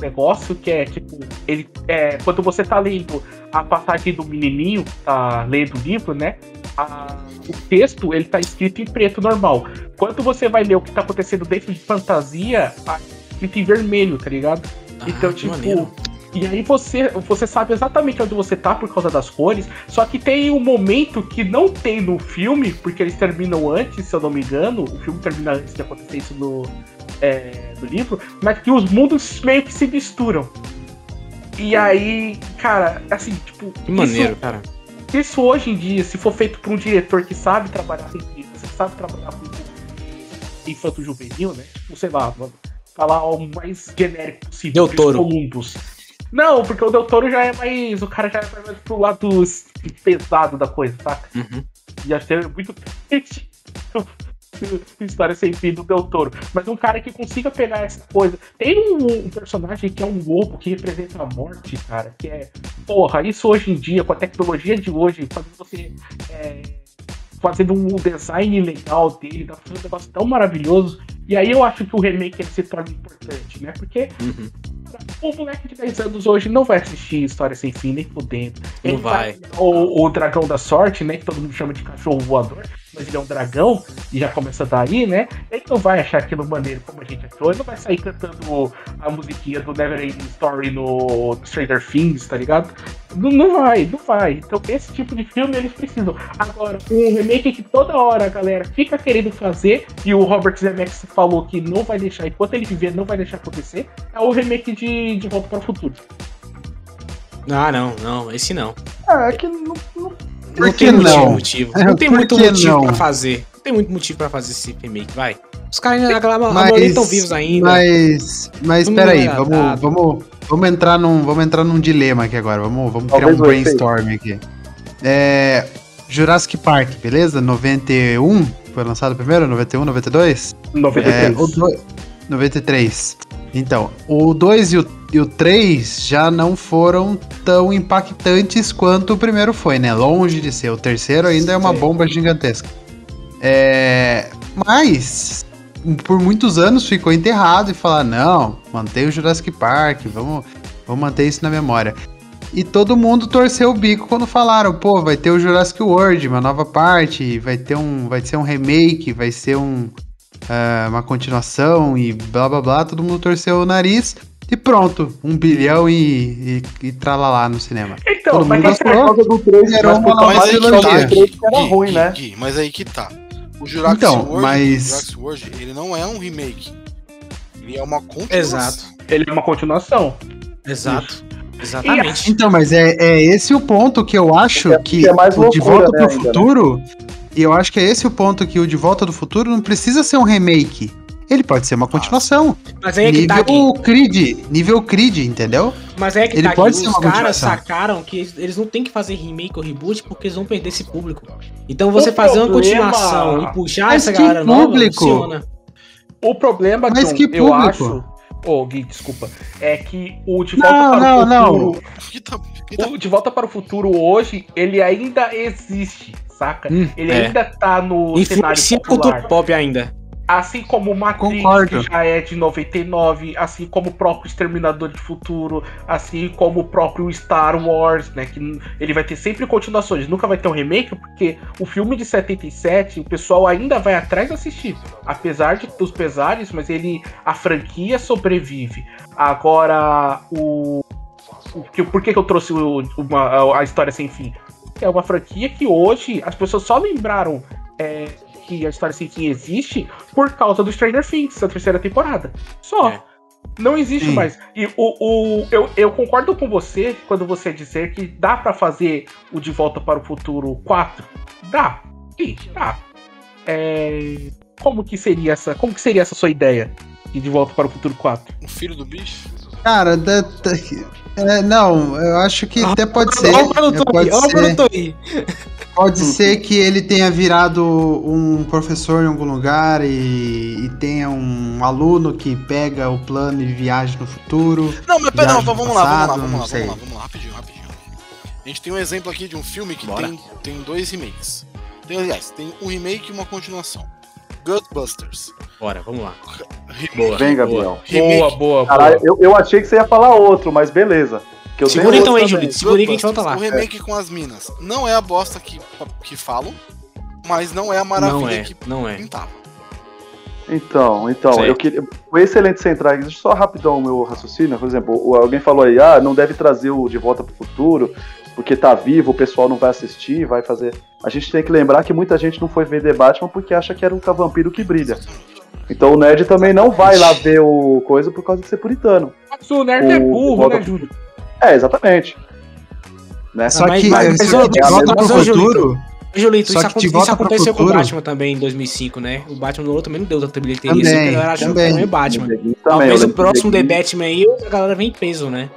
negócio que é tipo, ele é quando você tá lendo a passagem do menininho, tá lendo o livro, né? a- o texto ele tá escrito em preto normal. Quando você vai ler o que tá acontecendo dentro de fantasia, tá escrito em vermelho, tá ligado? Então, Ah, que tipo, maneiro. e aí você, você sabe exatamente onde você tá por causa das cores, só que tem um momento que não tem no filme, porque eles terminam antes, se eu não me engano, o filme termina antes de acontecer isso no, é, no livro, mas que os mundos meio que se misturam. E aí, cara, assim, tipo, Que maneiro, cara. isso, isso hoje em dia, se for feito por um diretor que sabe trabalhar com criança, que sabe trabalhar com infanto juvenil, né? Tipo, sei lá, mano, falar o mais genérico possível. Del Toro. Columbus. Não, porque o Del Toro já é mais. O cara já é mais pro lado pesado da coisa, saca? Uhum. Já teve muito. História sem fim do Del Toro. Mas um cara que consiga pegar essa coisa. Tem um, um personagem que é um lobo que representa a morte, cara. Que é. Porra, isso hoje em dia, com a tecnologia de hoje, fazendo você. é, fazendo um design legal dele, pra fazer um negócio tão maravilhoso. E aí eu acho que o remake ele se torna importante, né? Porque Uhum. o moleque de 10 anos hoje não vai assistir História Sem Fim, nem fudendo. Não Ele vai. O, o dragão da sorte, né? Que todo mundo chama de cachorro voador, mas ele é um dragão, e já começa daí, né? Ele não vai achar aquilo maneiro como a gente achou, ele não vai sair cantando a musiquinha do Never Ending Story no Stranger Things, tá ligado? Não, não vai, não vai. Então esse tipo de filme eles precisam. Agora, um remake que toda hora a galera fica querendo fazer, e o Robert Zemeckis falou que não vai deixar, enquanto ele viver, não vai deixar acontecer, é o remake de, de Volta para o Futuro. Ah, não, não, esse não. É, é que não, não- Não que tem motivo, não? motivo. É, Não tem por muito motivo não? pra fazer. Não tem muito motivo pra fazer esse remake, vai. Os caras ainda Mas- estão vivos ainda. Mas, mas Todo peraí, é vamos, adaptado. vamos, vamos entrar num, vamos entrar num dilema aqui agora. Vamos, vamos criar Talvez um brainstorm aqui. É, Jurassic Park, beleza? 91 foi lançado primeiro, 91, 92? 93. É, o, do- 93. Então, o 2 e o, e o 3 já não foram tão impactantes quanto o primeiro foi, né? Longe de ser. O terceiro ainda é uma Sim. bomba gigantesca. É, mas, por muitos anos ficou enterrado e falar: não, mantém o Jurassic Park, vamos, vamos manter isso na memória. E todo mundo torceu o bico quando falaram: pô, vai ter o Jurassic World, uma nova parte, vai ter um, vai ser um remake, vai ser um, é, uma continuação e blá blá blá, todo mundo torceu o nariz e pronto, um bilhão e, e, e tralalá no cinema. Então, Todo mas mundo é que- Por causa do 3, Era mas uma trilogia. 3 que era Gui, ruim, Gui, né? Gui, mas aí que tá. O Jurassic Então, World, mas- Jurassic World, ele não é um remake. Ele é uma continuação. Exato. ele é uma continuação. Exato. Exatamente. Então, mas é, é esse o ponto que eu acho é- que porque é mais o De loucura, Volta né, pro ainda, né? E eu acho que é esse o ponto que o De Volta do Futuro não precisa ser um remake. Ele pode ser uma continuação. Mas aí é que tá aqui. nível Creed, nível Creed, entendeu? Mas é que Ele tá pode aqui. ser Os uma caras sacaram que eles- não tem que fazer remake ou reboot porque eles vão perder esse público. Então você O fazer uma problema- continuação e puxar Mas essa que galera nova público? funciona. O problema, Mas John, que eu público? acho. Ô, Gui, desculpa. É que o De Volta Não, para não, o não. Futuro. Tá- tá- O De Volta para o Futuro hoje, ele ainda existe, saca? Hum, ele é. ainda tá no cenário Influencia a popular. cultura pop ainda. Assim como o Matrix, Concordo. que já é de 99, assim como o próprio Exterminador de Futuro, assim como o próprio Star Wars, né? Que ele vai ter sempre continuações, nunca vai ter um remake, porque o filme de 77, o pessoal ainda vai atrás assistir. Apesar de, dos pesares, mas ele. A franquia sobrevive. Agora, o. o que- por que, que eu trouxe o- uma- a história sem fim? É uma franquia que hoje as pessoas só lembraram. é, que a história sem fim existe por causa do Stranger Things, a terceira temporada. Só. É. Não existe Sim. mais. E o, o, eu, eu concordo com você quando você dizer que dá pra fazer o De Volta para o Futuro 4. Dá. Sim, dá. É, como que seria essa. Como que seria essa sua ideia de De Volta para o Futuro 4? O filho do bicho? Cara, da- da- é, não, eu acho que até pode ser. Olha o pode aí, olha o ser. produtor aí. Pode ser que ele tenha virado um professor em algum lugar e, e tenha um aluno que pega o plano e viaja no futuro. Não, mas pera, não, vamos lá, vamos passado, lá, vamos não lá, sei. vamos lá, vamos lá, rapidinho, rapidinho. A gente tem um exemplo aqui de um filme que Bora. tem, tem dois remakes. Tem, aliás, tem um remake e uma continuação. Ghostbusters. Bora, vamos lá. Boa. Vem, boa. Gabriel. remake, boa, Caralho, eu, eu achei que você ia falar outro, mas beleza. Que eu Segura então aí, Julito. Segura aí que a gente volta lá. O remake com as minas. Não é a bosta que, que falam, mas não é a maravilha Não é, que não é. pintava. Então, então, eu queria. Foi excelente você entrar. Deixa eu só rapidão o meu raciocínio. Por exemplo, o- alguém falou aí, ah, não deve trazer o De Volta pro Futuro, porque tá vivo, o pessoal não vai assistir, vai fazer. A gente tem que lembrar que muita gente não foi ver The Batman porque acha que era um vampiro que brilha. Então o nerd também não vai lá ver o coisa por causa de ser puritano. Mas o nerd é O- burro, volta- né, Júlio? É, exatamente. Né? Só mas- que mas- mas, ô, de mas, volta pro Julito, futuro. Julito, Só isso, que isso aconteceu com o Batman também em 2005, né? O Batman no outro também não deu tanta bilheteria Também, assim, a galera achou que também. era o Batman. Também, Talvez o próximo que- The Batman aí, a galera vem em peso, né?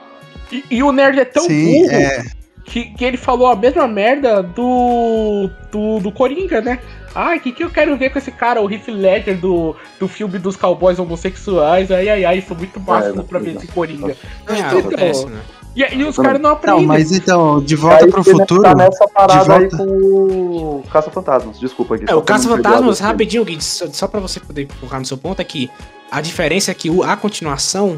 E, e o nerd é tão Sim, burro é. Que, que ele falou a mesma merda do, do, do Coringa, né? Ai, o que, que eu quero ver com esse cara, o Heath Ledger do, do filme dos cowboys homossexuais? Ai, ai, ai, sou muito máximo É, pra ver não. esse Coringa. É, Então, acontece, né? E, e os caras não aprendem. Não, mas então, de volta aí pro você futuro. Tá nessa parada de aí volta- com o Caça-Fantasmas. Desculpa aqui. É, o pra não Caça perder a Fantasmas, linha. rapidinho, Gui, só, só pra você poder focar no seu ponto, é que a diferença é que o- a continuação.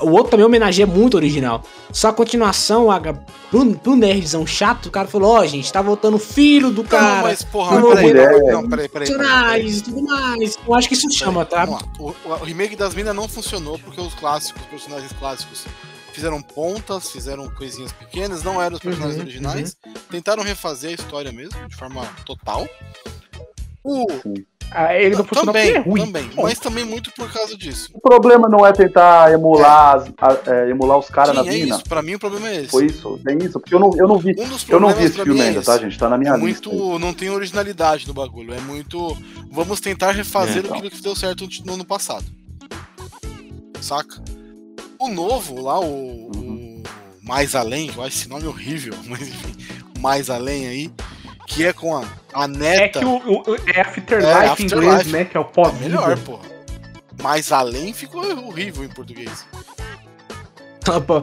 O outro também homenageia muito o original. Só a continuação, a, pro, pro nerdzão chato, o cara falou: Ó, gente, tá voltando o filho do Não, cara. mas porra, não, peraí, peraí, não, peraí, peraí, e tudo mais. Eu acho que isso chama, tá? O, o remake das minas não funcionou porque os clássicos, os personagens clássicos fizeram pontas, fizeram coisinhas pequenas, não eram os personagens Uhum, originais. Tentaram refazer a história mesmo, de forma total. O, Ah, ele não funcionou também, porque é ruim. também, mas também muito por causa disso. O problema não é tentar emular, as- a- é, emular os caras na é mina. isso. Pra mim o problema é esse. Foi isso, bem isso. Porque eu não, eu não vi. Um Eu não vi esse filme é ainda, tá, gente? Tá na minha É lista. muito. Não tem originalidade no bagulho. É muito. Vamos tentar refazer É, então. aquilo que deu certo no ano passado. Saca? O novo lá, o, Uhum. o Mais Além, eu acho esse nome horrível, mas enfim, o Mais Além aí, que é com a, a É neta. que o, o- o- é Afterlife É, em Afterlife. inglês, né? Que é o É pós melhor, porra. mais além ficou horrível em português. Pô,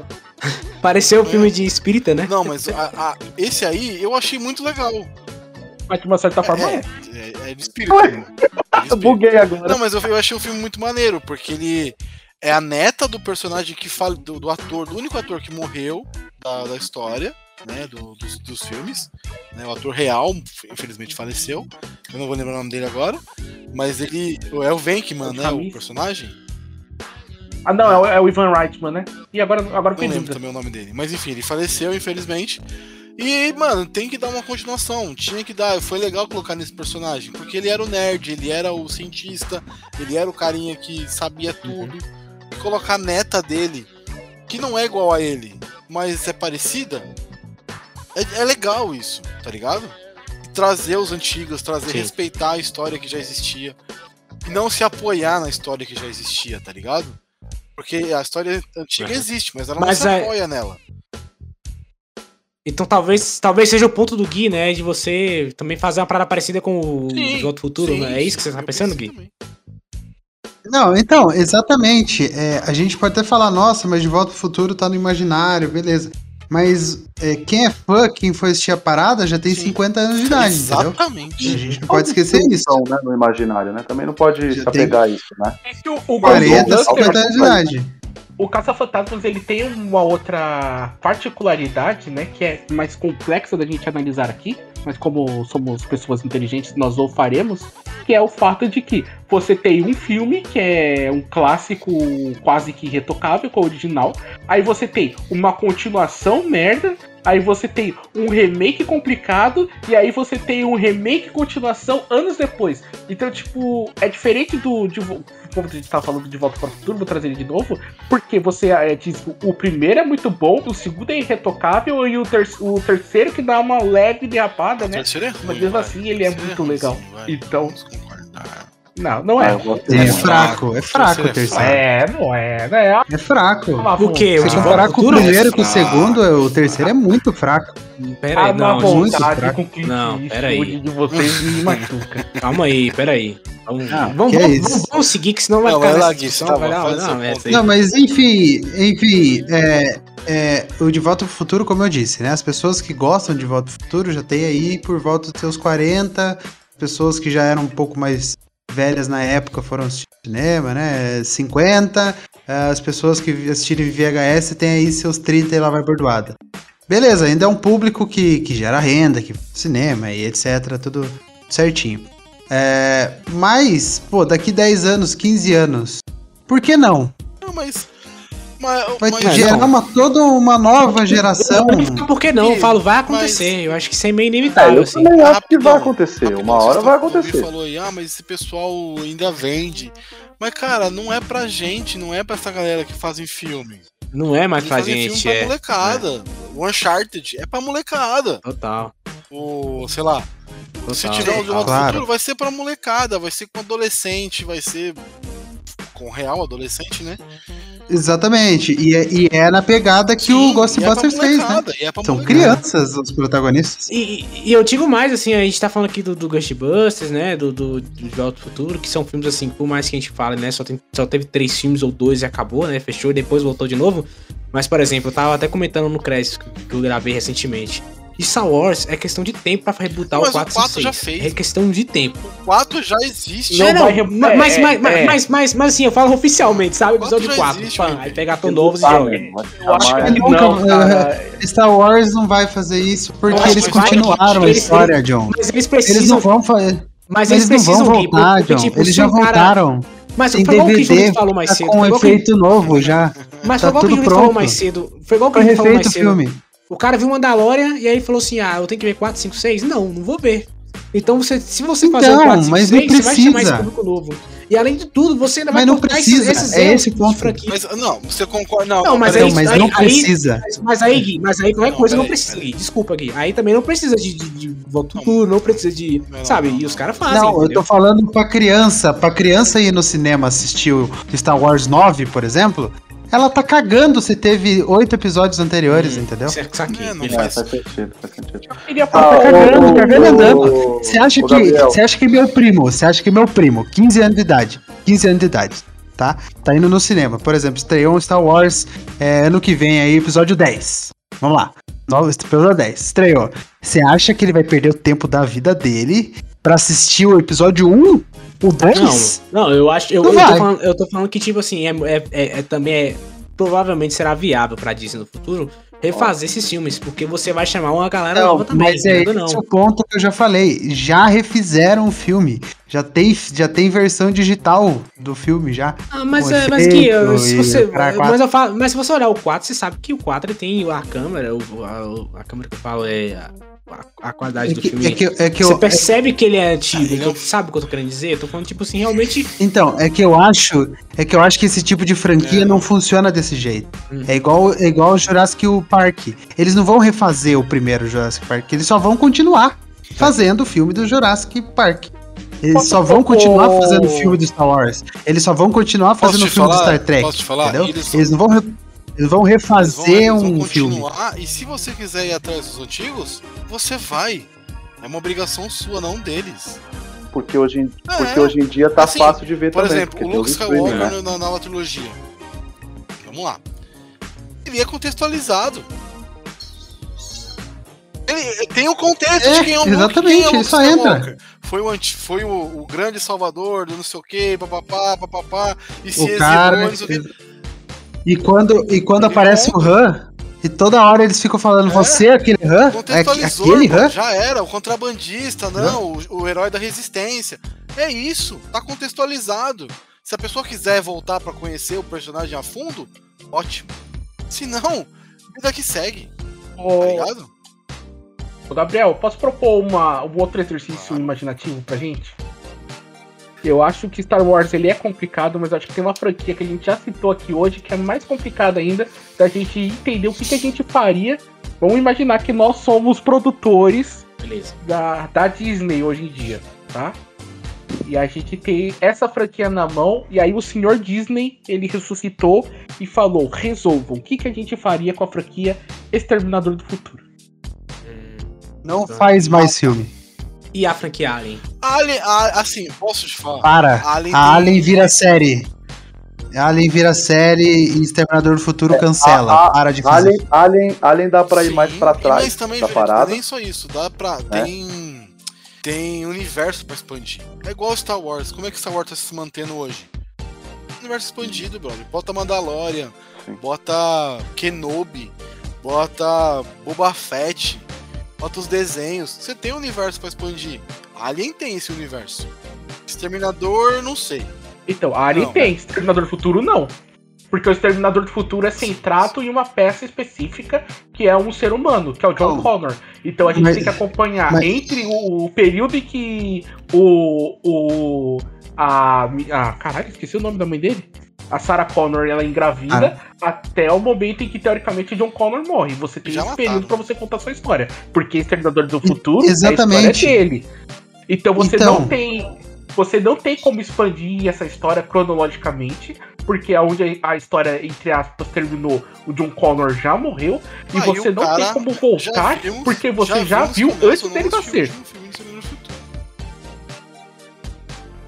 Pareceu um filme de espírita, né? Não, mas a- a- esse aí eu achei muito legal. Mas de uma certa forma É, é. é, é de espírito. né? É Eu buguei agora. Não, mas eu, eu achei o filme muito maneiro, porque ele é a neta do personagem que fala do, do ator, do único ator que morreu da, da história, né, do- dos, dos filmes. né, o ator real, infelizmente faleceu. Eu não vou lembrar o nome dele agora. Mas ele. É o Venkman, né? O personagem. Ah, não, é o, é o Ivan Reitman, né? E agora, agora Não tem lembro também o nome dele. Mas enfim, ele faleceu, infelizmente. E, mano, tem que dar uma continuação. Tinha que dar. Foi legal colocar nesse personagem. Porque ele era o nerd, ele era o cientista, ele era o carinha que sabia tudo. E colocar a neta dele, que não é igual a ele, mas é parecida. É, é legal isso, tá ligado? Trazer os antigos, trazer, Sim. respeitar a história que já existia. E não se apoiar na história que já existia, tá ligado? Porque a história antiga Uhum. existe, mas ela Mas não se é- apoia nela. Então talvez, talvez seja o ponto do Gui, né? De você também fazer uma parada parecida com o Sim, De Volta ao Futuro, sim, né? É isso que você tá pensando, Gui? também. Não, então, exatamente. É, a gente pode até falar, nossa, mas De Volta pro Futuro tá no imaginário, beleza. Mas é, quem é fã, quem foi assistir a parada, já tem Sim. 50 anos de idade, entendeu? A Exatamente. gente não pode esquecer isso. Então, né, no imaginário, né? Também não pode Já se apegar a isso, né? É que o, o 40, Ghost 50 anos de idade. O Caça-Fantasmas ele tem uma outra particularidade, né, que é mais complexa da gente analisar aqui, mas como somos pessoas inteligentes, nós o faremos, que é o fato de que você tem um filme que é um clássico quase que retocável com o original, aí você tem uma continuação merda, aí você tem um remake complicado e aí você tem um remake continuação anos depois. Então, tipo, é diferente do de, como a gente tava falando de Volta para o Futuro, vou trazer ele de novo, porque você é, diz o primeiro é muito bom, o segundo é irretocável e o, ter o terceiro que dá uma leve derrapada, né? Terceiro é Mas ruim, mesmo vai. assim, ele é muito ruim, legal. sim, vai. Então- Vamos concordar. Não, não Ah, é. É muito. fraco, é fraco o Terceiro. É, não é, né? É fraco. O quê? Se comparar com o primeiro e com o fraco. segundo, o terceiro é muito fraco. Pera aí, não, muito vontade fraco. Não, pera aí. de vocês me machuca. calma aí, peraí. Vamos, Ah, vamos, que é vamos, vamos- seguir, que senão vai Não, ficar vai lá, Gui, tá vai lá, não, é aí. Não, mas enfim, enfim, é, é, o De Volta pro Futuro, como eu disse, né? As pessoas que gostam de Volta pro Futuro já tem aí por volta dos seus 40, pessoas que já eram um pouco mais velhas na época foram assistir cinema, né? 50, as pessoas que assistiram VHS tem aí seus 30 e lá vai bordoada. Beleza, ainda é um público que, que gera renda, que cinema e etc, tudo certinho. É, mas, pô, daqui 10 anos, 15 anos, por que não? Não, mas. Mas, Vai mas- gerar uma, toda uma nova geração. Por que não? Eu falo, vai Mas- acontecer. Eu acho que isso é meio É, inevitável, eu assim. também acho que vai acontecer. rapidão, Uma hora vai acontecer. falou aí, ah, mas esse pessoal ainda vende. Mas, cara, não é pra gente, não é pra essa galera que fazem filme. Não é mais Eles pra fazem gente, filme pra é. molecada. O Uncharted é pra molecada. Total. O, sei lá, total se tiver um de total. volta Claro. ao futuro, vai ser pra molecada, vai ser com adolescente, vai ser com real adolescente, né? Exatamente. E é, e é na pegada que o Sim, Ghostbusters é fez, né? é São crianças os protagonistas. E, e- eu digo mais, assim, a gente tá falando aqui do, do Ghostbusters, né? Do, do, do Alto Futuro, que são filmes, assim, por mais que a gente fale, né? Só, tem, só teve três filmes ou dois e acabou, né? Fechou e depois voltou de novo. Mas, por exemplo, eu tava até comentando no crédito que- que eu gravei recentemente. E Star Wars é questão de tempo pra rebootar Mas o o 4 quatro e já 6. fez. É questão de tempo. O 4 já existe. Não É, não, vai re- mas, é, mas, é, mas, é. mas, mas, mas, assim, eu falo oficialmente, sabe? O Episódio já 4. existe, pá, aí bem. pega ator novos e joga. Eu acho que Nunca- não, cara. Star Wars não vai fazer isso porque eles continuaram a eles- história, John. Mas eles Eles precisam. não vão fazer. mas Eles, eles, não vão voltar, porque, John. tipo, Eles já cara- voltaram. Mas foi igual o que o DVD, Júlio falou mais tá cedo. com um que- efeito novo já. Mas tá foi igual que o Júlio falou mais cedo. Foi igual que o Júlio falou mais o cedo. filme. O cara viu Mandalorian e aí falou assim: ah, eu tenho que ver 4, 5, 6? Não, não vou ver. Então, você, se você fazer Então, o 4, 5, mas não 6, você vai chamar esse precisa. público novo. E além de tudo, você ainda vai Mas não cortar precisa, esses, esses é esse de ponto. franquia. Mas não, você concorda. Não, Não, mas peraí. Então, mas aí- não aí- precisa. Mas, mas aí, Gui, mas aí qualquer Não, coisa não precisa. Gui. Desculpa, Gui. Aí também não precisa de, de, de Não. futuro, não precisa de. Não, sabe? não, e os não. caras fazem. Não, eu entendeu? tô falando pra criança. Pra criança ir no cinema assistir o Star Wars 9, por exemplo, ela tá cagando se teve oito episódios anteriores, Hum, entendeu? Isso aqui. É, não É, faz. faz sentido, faz sentido. Eu queria Ah, falar. tá cagando, o- tá cagando andando. o- Você acha, o que, você acha que meu primo, você acha que meu primo, 15 anos de idade, 15 anos de idade, tá? Tá indo no cinema. Por exemplo, estreou um Star Wars é, ano que vem aí, episódio 10. Vamos lá. Novo episódio 10. Estreou. Você acha que ele vai perder o tempo da vida dele pra assistir o episódio 1? O 2? Não, não, eu acho. Eu, Não eu, tô falando, eu tô falando que, tipo assim, é, é, é- é também é. Provavelmente será viável pra Disney no futuro refazer esses filmes, porque você vai chamar uma galera nova também. mas é entendeu? esse o ponto que eu já falei. Já refizeram o filme. Já tem, já tem versão digital do filme já. Ah, mas, é, mas que, se você, mas, eu falo, mas se você olhar o 4, você sabe que o 4 tem a câmera, o, a, a câmera que eu falo é a, a- a qualidade É do que, filme. é que, é que você eu, percebe que ele é antigo, Ah, é então, sabe o que eu tô querendo dizer? Eu tô falando, tipo assim, realmente. Então, é que eu acho, é que eu acho que esse tipo de franquia É. não funciona desse jeito. Hum. É igual, é igual o Jurassic Park. Eles não vão refazer o primeiro Jurassic Park, eles só vão continuar fazendo o filme do Jurassic Park. Eles Posso só vão continuar fazendo o filme do Star Wars. Eles só vão continuar fazendo o filme do falar? Star Trek. Posso te falar? entendeu? Eles- Eles, não vão, eles vão Eles vão- refazer eles vão um filme. continuar, E se você quiser ir atrás dos antigos, você vai. É uma obrigação sua, não deles. Porque hoje, em- É. porque hoje em dia tá Assim, fácil de ver Por também. exemplo, porque o Luke Skywalker né? na nova trilogia. Vamos lá. Ele é contextualizado. Ele tem o contexto É, de quem é o Luke, exatamente, quem é Luke só entra. Foi, o, anti- foi o, o grande salvador do não sei o que, papapá, papapá, e se O cara. exilou, não sei o quê. E quando, e quando Ele aparece o Han, e toda hora eles ficam falando, É. você é aquele Han? É Contextualizou, aquele Han? já era, o contrabandista, não, o, o herói da resistência. É isso, tá contextualizado. Se a pessoa quiser voltar pra conhecer o personagem a fundo, ótimo. Se não, vida que segue, tá Ô, ligado? ô, Gabriel, posso propor uma, um outro exercício imaginativo pra gente? Eu acho que Star Wars ele é complicado, mas acho que tem uma franquia que a gente já citou aqui hoje que é mais complicada ainda da gente entender o que, que a gente faria. Vamos imaginar que nós somos produtores Beleza. da, da Disney hoje em dia, tá? E a gente tem essa franquia na mão, e aí o senhor Disney, ele ressuscitou e falou, resolvam, o que, que a gente faria com a franquia Exterminador do Futuro? Não faz mais filme. E a franquia Alien? Alien, a- assim, posso te falar? Para. Alien A tem- Alien vira série. Alien vira série e Exterminador do Futuro cancela. a- a- para de fazer. Alien, Alien, Alien dá pra ir Sim, mais pra trás Mas também, é parada. nem só isso, dá pra. É. Tem. Tem universo pra expandir. É igual Star Wars. Como é que Star Wars tá se mantendo hoje? Universo expandido, brother. Bota Mandalorian, Sim. bota Kenobi, bota Boba Fett, bota os desenhos. Você tem um universo pra expandir. Alien tem esse universo. Exterminador, não sei. Então, Alien Não. tem, Exterminador do Futuro não. Porque o Exterminador do Futuro é centrado em uma peça específica que é um ser humano, que é o John Oh. Connor. Então a gente Mas- tem que acompanhar mas- entre o, o período em que o. o a, a. Caralho, esqueci o nome da mãe dele. A Sarah Connor ela é engravida até o momento em que, teoricamente, o John Connor morre. Você tem Já esse período pra você contar sua história. Porque Exterminador do Futuro exatamente. é a história dele. Então você Então. não tem. Você não tem como expandir essa história cronologicamente, porque aonde a história, entre aspas, terminou, o John Connor já morreu, e Aí você o não tem como voltar, Já vimos- porque você já, vimos viu antes dele nascer.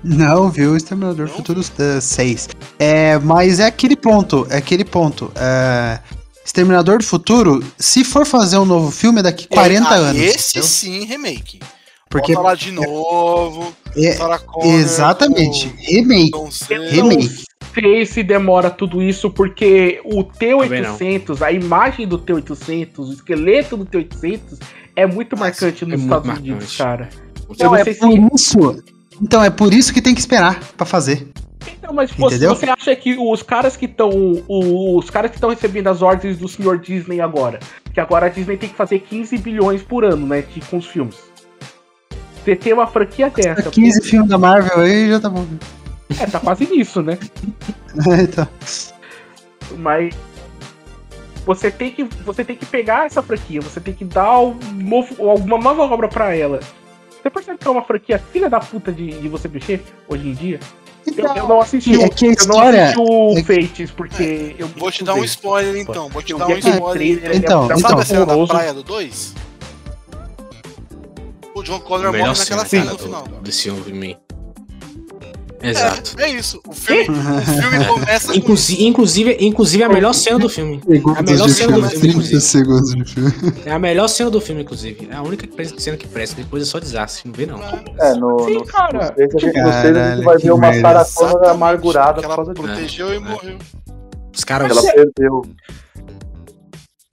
Não, viu? Exterminador do Não? Futuro 6. É, mas é aquele ponto, é aquele ponto. É, Exterminador do Futuro, se for fazer um novo filme, é daqui 40 Ah, anos. Esse entendeu? sim, remake. Porque Bota lá de novo. é- Connor, exatamente, com remake. Remake. sei se demora tudo isso, porque o Também não. T-800, a imagem do T-800, o esqueleto do T-800 é muito Nossa, marcante nos é muito Estados marcante. Unidos, cara. Eu Então não é sei se por isso. Então é por isso que tem que esperar pra fazer. Então, mas você, Entendeu? você acha que os caras que estão. Os caras que estão recebendo as ordens do senhor Disney agora, que agora a Disney tem que fazer 15 bilhões por ano, né? De, com os filmes. Você tem uma franquia dessa. 15 filmes da Marvel aí já tá bom. É, tá quase nisso, né? então, Mas. Você tem, que, você tem que pegar essa franquia, você tem que dar um novo, alguma nova obra pra ela. Você percebe que é uma franquia filha da puta de, de você mexer hoje em dia? Eu, eu não assisti o, é que a eu não assisti o é que- Porque eu Vou te dar um spoiler então. Vou te Eu dar um spoiler. trailer, ele é- Então, então. Sabe a cena da praia do 2? O John Connor morre naquela cena no final. desse filme. Exato. É, é isso. O filme, o filme começa com Inclusive, inclusive, inclusive a melhor cena do filme. Segundos A melhor cena filme, do filme, 30 inclusive. segundos de filme. É a melhor cena do filme, inclusive. É a única cena que presta. Depois é só desastre. Não vê, não. É, no, Sim, no, cara. no no a Caralho, gente vai ver uma Exatamente, amargurada por ela causa disso. protegeu e morreu. Os caras. Ela perdeu.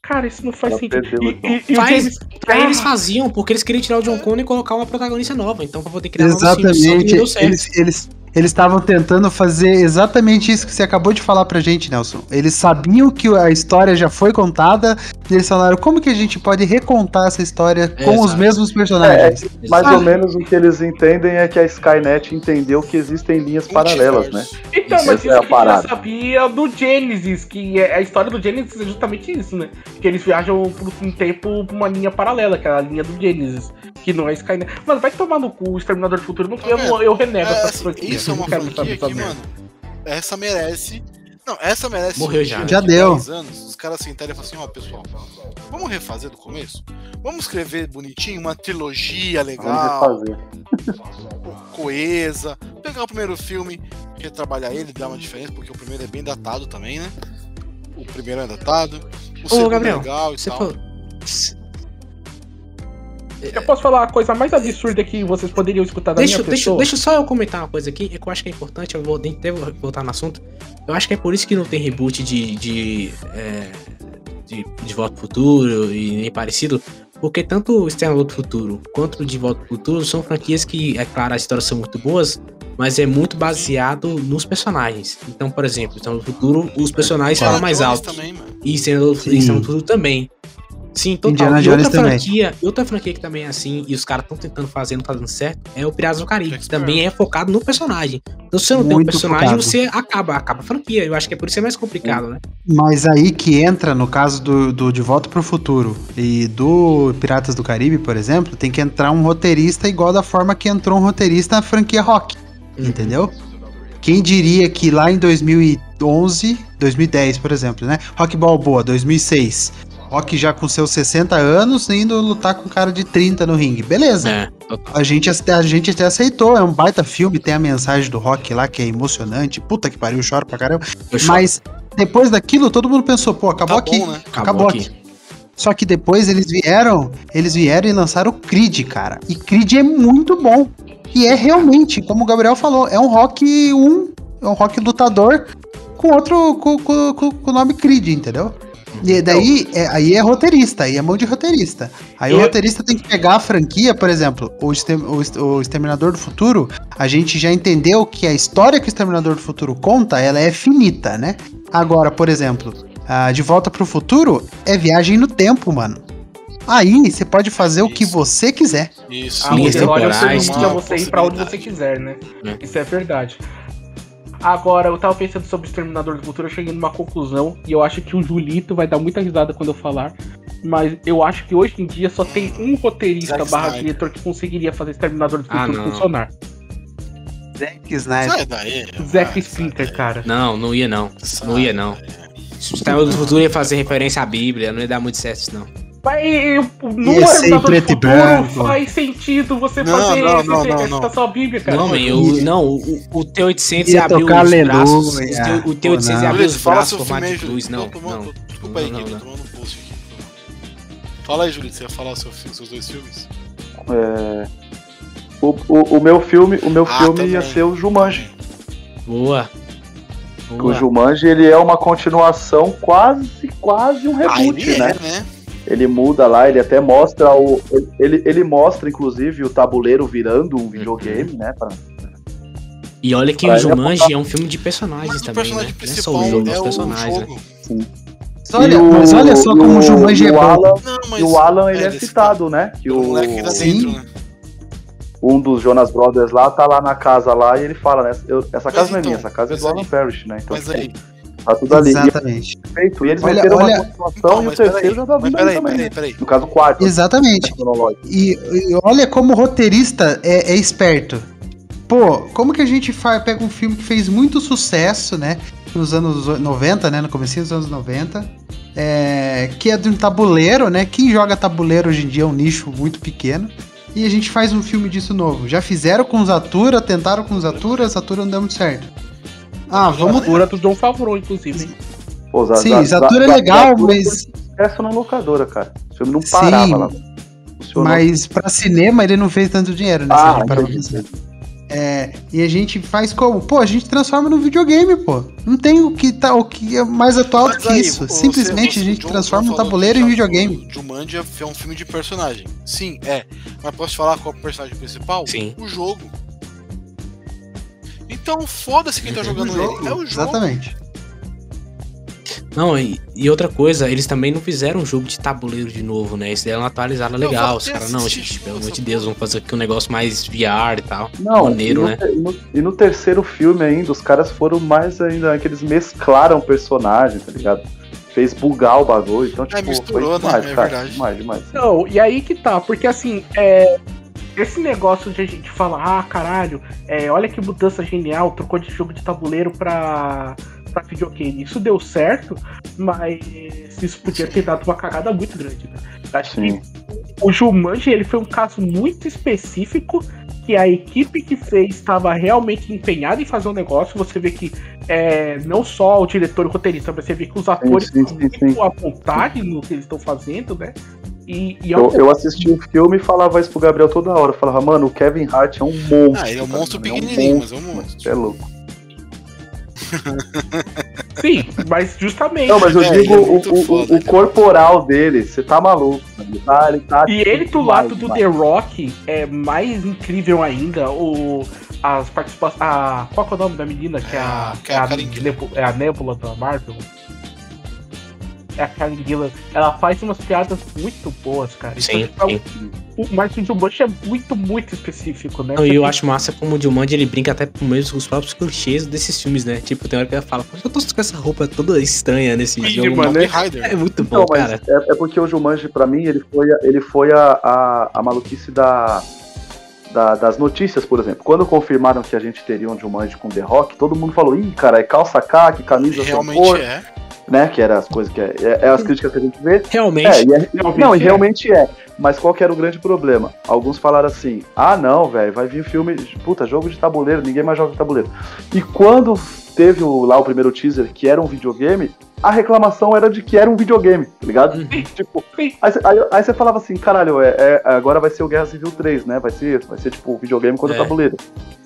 Cara, isso não faz Ela sentido. E, então. e, e o Faz- James- Aí eles Ah, faziam porque eles queriam tirar o John Connor e colocar uma protagonista nova. Então, pra poder criar filmes. Exatamente. não deu certo. Eles eles eles estavam tentando fazer exatamente isso que você acabou de falar pra gente, Nelson. Eles sabiam que a história já foi contada e eles falaram como que a gente pode recontar essa história com os mesmos É, personagens. mais Ah. ou menos o que eles entendem é que a Skynet entendeu que existem linhas paralelas, né? Então, Isso mas é isso a que eu já parada. sabia do Genesis, que é, a história do Genesis é justamente isso, né? Que eles viajam por um tempo pra uma linha paralela, que é a linha do Genesis, que não é Skynet. Mano, vai tomar no cu o Exterminador do Futuro, não, Tá eu, vendo? eu renego É, essa assim, franquia. Isso é uma franquia que, mano, essa merece. Não, essa merece. Morreu já. Já de deu. 10 anos, os caras sentarem e falarem assim: ó, pessoal, vamos refazer do começo? Vamos escrever bonitinho, uma trilogia Vamos legal, refazer. coesa. Pegar o primeiro filme, retrabalhar ele, dar uma diferença, porque o primeiro é bem datado também, né? O primeiro é datado. O Ô, segundo Gabriel, é legal e tal. falou. Eu posso falar a coisa mais absurda que vocês poderiam escutar da Deixa, minha deixa, pessoa? deixa só eu comentar uma coisa aqui, é que eu acho que é importante, eu vou até voltar no assunto. Eu acho que é por isso que não tem reboot de. de, é, de, de Volta pro Futuro e nem parecido. Porque tanto o Exterminador do Futuro quanto o De Volta pro Futuro são franquias que, é claro, as histórias são muito boas, mas é muito baseado nos personagens. Então, por exemplo, Exterminador do Futuro, os personagens falam mais alto. Também, mano. E. Exterminador do Futuro também. Sim, total. Indiana e Jones outra também. franquia, e outra franquia que também é assim, e os caras estão tentando fazer, não tá dando certo, é o Piratas do Caribe, que também é focado no personagem. Então, se você não tem um Muito personagem, focado. você acaba, acaba a franquia. Eu acho que é por isso que é mais complicado, né? Mas aí que entra, no caso do, do De Volta pro Futuro e do Piratas do Caribe, por exemplo, tem que entrar um roteirista igual da forma que entrou um roteirista na franquia Rock. Entendeu? Quem diria que lá em 2011, 2010, por exemplo, né? Rock Balboa, 2006. Rock já com seus 60 anos indo lutar com um cara de 30 no ringue. Beleza. É. A gente, a gente até aceitou, é um baita filme, tem a mensagem do rock lá que é emocionante. Puta que pariu, choro pra caramba. Eu choro. Mas depois daquilo, todo mundo pensou, pô, acabou Tá aqui. bom, né? Acabou, Acabou aqui. Só que depois eles vieram, eles vieram e lançaram o Creed, cara. E Creed é muito bom. E é realmente, como o Gabriel falou, é um rock 1, é um rock lutador com outro, com o nome Creed, entendeu? E daí, é, aí é roteirista, aí é mão de roteirista. Aí o Eu- roteirista tem que pegar a franquia, por exemplo, o, o o Exterminador do Futuro, a gente já entendeu que a história que o Exterminador do Futuro conta, ela é finita, né? Agora, por exemplo, a De Volta pro Futuro é viagem no tempo, mano. Aí você pode fazer o que Isso. você quiser. Isso. A Linhas temporais, a você ir pra onde você quiser, né? É. Isso é verdade. Agora, eu tava pensando sobre o Exterminador do Futuro, eu cheguei numa conclusão, e eu acho que o Julito vai dar muita risada quando eu falar, mas eu acho que hoje em dia só tem um roteirista Zack barra Snyder. diretor que conseguiria fazer Exterminador do Ah, Futuro não. funcionar. Zack Snyder. Sai daí. Zack vai, Splinter, sai cara. Não, não ia não. daí. Não ia não. Se o Exterminador do Futuro ia fazer referência à Bíblia, não ia dar muito certo isso, não. Ser em Exterminador do preto e Futuro branco. faz sentido você Não, fazer não, não, não, essa não. à Bíblia, cara. Não, eu, não, o, o T800 ia Ia abrir tocar os braços. aleluia. O T- O T800 Pô, ia não. abrir os braços seu formato de cruz. Não, tomando- não. Desculpa aí, Não, não, Guilherme, não. tô tomando um post aqui. Fala aí, Julito, você ia falar o seu seus dois filmes? É, O, o, o meu filme, o meu Ah, filme também. ia ser o Jumanji. Boa. O Boa. Jumanji ele é uma continuação quase, quase um Ah, reboot, ele né? é, né? Ele muda lá, ele até mostra o. Ele, ele mostra, inclusive, o tabuleiro virando um videogame, né? pra- E olha que Pra o Jumanji é um filme de personagens Mas o também, personagem né? Não é só principal o jogo, é os o personagens, né? jogo. Mas olha, o- mas olha só como o Jumanji e é o bom. Alan, Não, mas E o Alan, ele é, ele citado, né? Que O o, moleque que Sim. dentro, né? um dos Jonas Brothers lá tá lá na casa lá e ele fala, né? eu- essa casa Mas não é então, minha, essa casa é do Alan Parrish, né? Então, Mas tipo, aí, tá tudo ali. E, Exatamente. perfeito. e eles Olha- meteram olha- uma continuação então, e o terceiro já tá vindo aí peraí, também. peraí, peraí. No caso, o quarto. Exatamente. E, e olha como o roteirista é, é esperto. Pô, como que a gente faz, pega um filme que fez muito sucesso, né? Nos anos 90, né? No comecinho dos anos 90. é, que é de um tabuleiro, né? Quem joga tabuleiro hoje em dia é um nicho muito pequeno. e a gente faz um filme disso novo. Já fizeram com os Atura, tentaram com os Atura, as Atura não deu muito certo. Ah, vamos. Atura do John Favreau, inclusive. Pô, Za- Sim, Za- Zatura é legal, Zatura mas, sucesso na locadora, cara. O filme não Sim, parava lá. Funcionou. mas pra cinema ele não fez tanto dinheiro, né? Ah. É, e a gente faz como? Pô, a gente transforma num videogame, pô. Não tem o que, tá, o que é mais atual do que aí, isso. você- Simplesmente você- a gente John- transforma um tabuleiro em videogame. o Jumanji é um filme de personagem. Sim, é. Mas posso te falar qual é o personagem principal? Sim. O jogo. Então foda-se quem tá jogando ele. É o jogo. Exatamente. Não, e, e outra coisa, eles também não fizeram um jogo de tabuleiro de novo, né? Eles deram uma atualizada legal. Os caras, não, gente, pelo amor de. Deus, vamos fazer aqui um negócio mais VR e tal. Não, Maneiro, e, no, né? e no- e no terceiro filme ainda, os caras foram mais ainda, que eles mesclaram personagem, tá ligado? Fez bugar o bagulho, então, tipo, misturou, foi né? demais, É cara. Demais, demais. Não, e aí que tá, porque assim, é, esse negócio de a gente falar, ah, caralho, é, olha que mudança genial, trocou de jogo de tabuleiro pra, pra videogame. Isso deu certo, mas isso podia ter dado uma cagada muito grande, né? Acho Sim. que o Jumanji, ele foi um caso muito específico que a equipe que fez estava realmente empenhada em fazer um negócio. Você vê que é, não só o diretor e o roteirista, mas você vê que os atores sim, estão sim, à vontade no que eles estão fazendo, né? E, e Eu, eu assisti o filme e falava isso pro Gabriel toda hora. Eu falava, mano, o Kevin Hart é um monstro. Ah, ele é um cara. monstro Ele pequenininho, mas é um monstro. É louco. Sim, mas justamente. Não, mas eu É, digo é o, o- foda, o ele é corporal dele, você tá maluco. mano. Ele tá, ele tá E ele do demais, lado do demais. The Rock é mais incrível ainda. O, as participações. A, qual que é o nome da menina? Que é a, É, que é a é. Nebu- é a Nebula da Marvel. É a Karen Gillan. Ela faz umas piadas muito boas, cara. Então, Sim, tipo, sim. O, mas o Jumanji é muito, muito específico, né? Não, e eu Porque- acho massa como o Jumanji ele brinca até com mesmo os próprios clichês desses filmes, né? Tipo, tem hora que ela fala, por que eu tô com essa roupa toda estranha nesse Ih, jogo? mano, né? É muito Então, bom, mas cara. é, é porque o Jumanji, pra mim, ele foi, a- ele foi a, a, a maluquice da, da- das notícias, por exemplo. Quando confirmaram que a gente teria um Jumanji com The Rock, todo mundo falou, ih, cara, é calça caque, camisa sem Realmente cor, é. Né? Que eram as coisas que é, é, é as críticas que a gente vê. Realmente, É, e é- Realmente não, e é. realmente é. Mas qual que era o grande problema? Alguns falaram assim: ah, não, velho, vai vir filme, puta, jogo de tabuleiro, ninguém mais joga tabuleiro. E quando teve o- lá o primeiro teaser, que era um videogame, a reclamação era de que era um videogame, tá ligado? Uhum. Tipo, aí, cê- aí, aí você falava assim: caralho, é, é- agora vai ser o Guerra Civil 3, né? Vai ser, vai ser tipo videogame contra É. tabuleiro.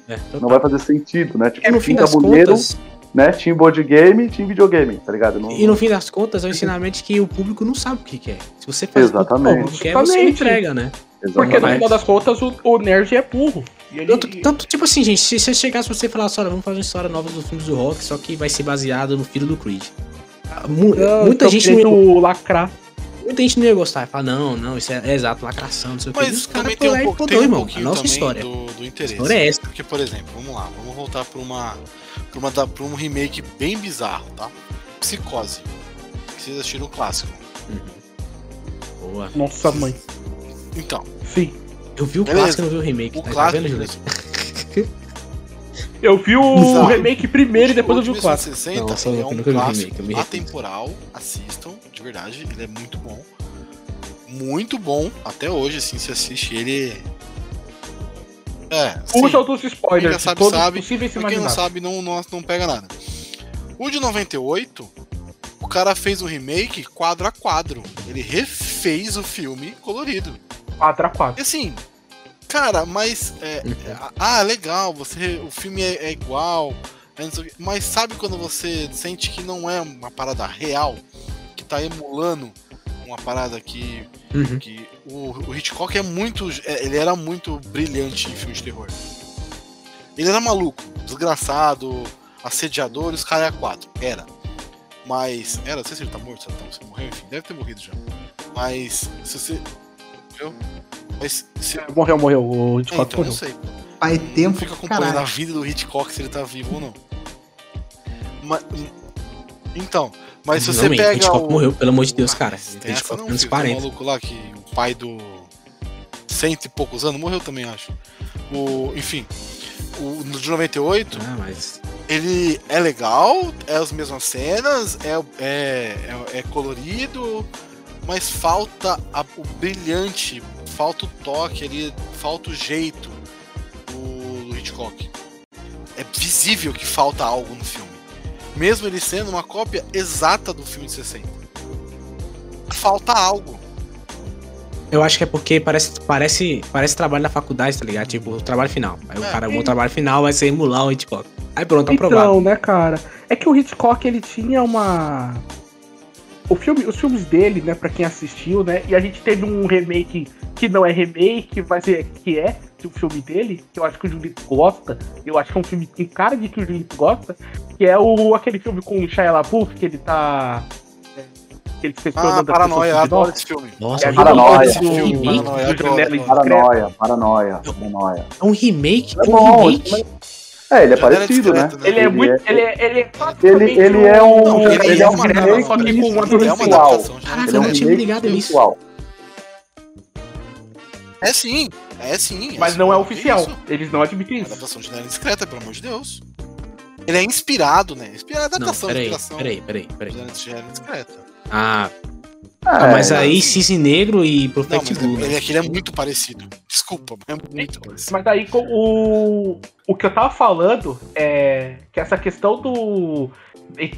é. Não vai fazer sentido, né? Tipo, E no fim tinha das tabuleiro, contas, né? Tinha board game, tinha videogame, tá ligado? Não- e no fim das contas, é um ensinamento que o público não sabe o que quer. Se você faz Exatamente. o que quer, você Justamente. entrega, né? Porque no Exatamente. final das contas o, o nerd é burro. Ele, Tanto, tanto, tipo assim, gente, se você chegasse você e falasse, olha, vamos fazer uma história nova dos filmes do rock, só que vai ser baseado no filho do Creed. Ah, mu- Ah, muita, gente não ia, lacrar. muita gente não ia gostar. Falar, não, não, isso é, é exato, lacração, não sei o que. Mas Os caras também tem foi lá um, e pouco, podou, tem um irmão. A pouquinho nossa também história. Do, do A interesse. história é essa. Porque, por exemplo, vamos lá, vamos voltar pra uma. Pra, uma, da- pra um remake bem bizarro, tá? Psicose. Vocês assistiram o clássico. Boa. Nossa mãe. Então, Sim. Eu vi o Beleza. clássico e não vi o remake. o tá, clássico. Tá vendo? Eu vi o Bizarro. remake primeiro e depois eu vi o clássico. 60, Não, só ele é um clássico remake, atemporal. Assistam, de verdade, ele é muito bom. Muito bom, até hoje, assim, se assiste ele. É, sim. Usa todos os spoilers. Quem sabe, todos sabe. possíveis e Pra quem não sabe, não, não, não pega nada. O de 98, o cara fez um remake quadro a quadro. Ele refez o filme colorido. Quadra a quadra. E assim, cara, mas. é, é, ah, legal, você, o filme é, é igual. é o quê, mas sabe quando você sente que não é uma parada real? Que tá emulando uma parada que. Uhum. que o, o Hitchcock é muito. é, Ele era muito brilhante em filme de terror. Ele era maluco, desgraçado, assediador, os caras é quatro. Era. Mas. Era, não sei se ele tá morto, se ele tá- se ele morreu, enfim, deve ter morrido já. Mas. Se você. Morreu? Mas se, Morreu, morreu. O é, Hitchcock então, não morreu. sei. Faz Não tempo fica acompanhando a caralho. vida do Hitchcock se ele tá vivo ou não. Mas, então, mas se você pega. Hitchcock o... morreu, pelo amor de Deus, cara. Mas tem Hitchcock não, tem uns filho, tem um 40. maluco lá que o pai do. Cento e poucos anos morreu também, acho. O, enfim, o de 98, Ah, mas. ele é legal, é as mesmas cenas, é, é, é, é colorido, mas falta a- o brilhante falta o toque ali, falta o jeito do, do Hitchcock. É visível que falta algo no filme. Mesmo ele sendo uma cópia exata do filme de 60. Falta algo. Eu acho que é porque parece, parece, parece trabalho da faculdade, tá ligado? Tipo, o trabalho final. Aí o É. cara, o meu trabalho final vai ser emular o Hitchcock. Aí pronto, tá Então, aprovado. né, cara? É que o Hitchcock, ele tinha uma... O filme, os filmes dele, né, pra quem assistiu, né, e a gente teve um remake que não é remake, mas é, que é do filme dele, que eu acho que o Julito gosta, eu acho que é um filme que tem cara de que o Julito gosta, que é o, aquele filme com o Shia LaBeouf, que ele tá... é, que ele se fez Ah, tornando a Paranoia, eu adoro esse filme. Nossa, É é um Paranoia. remake. Esse filme, remake? Paranoia. Indiscreta. Paranoia, paranoia, paranoia. É um remake? É um bom, remake? é, ele é parecido, né? né? Ele é muito... é- Ele é, ele é, Ele, ele é um, Não, ele ele é é um remake, só que com uma É uma visual. Caraca, é um eu não tinha me ligado nisso. É sim, é sim. Mas sim, não é oficial. isso? Eles não admitem É isso. adaptação de janela discreta, pelo amor de Deus. Ele é inspirado, né? Inspirado, Não, adaptação, peraí, inspiração. peraí, peraí, peraí. Janela janela discreta. Ah, É, ah, mas aí Cisne Negro e Não, Prophet mas Blue, ele, né? aquele é muito parecido. Desculpa, mas é muito parecido. Mas aí o, o que eu tava falando é que essa questão do,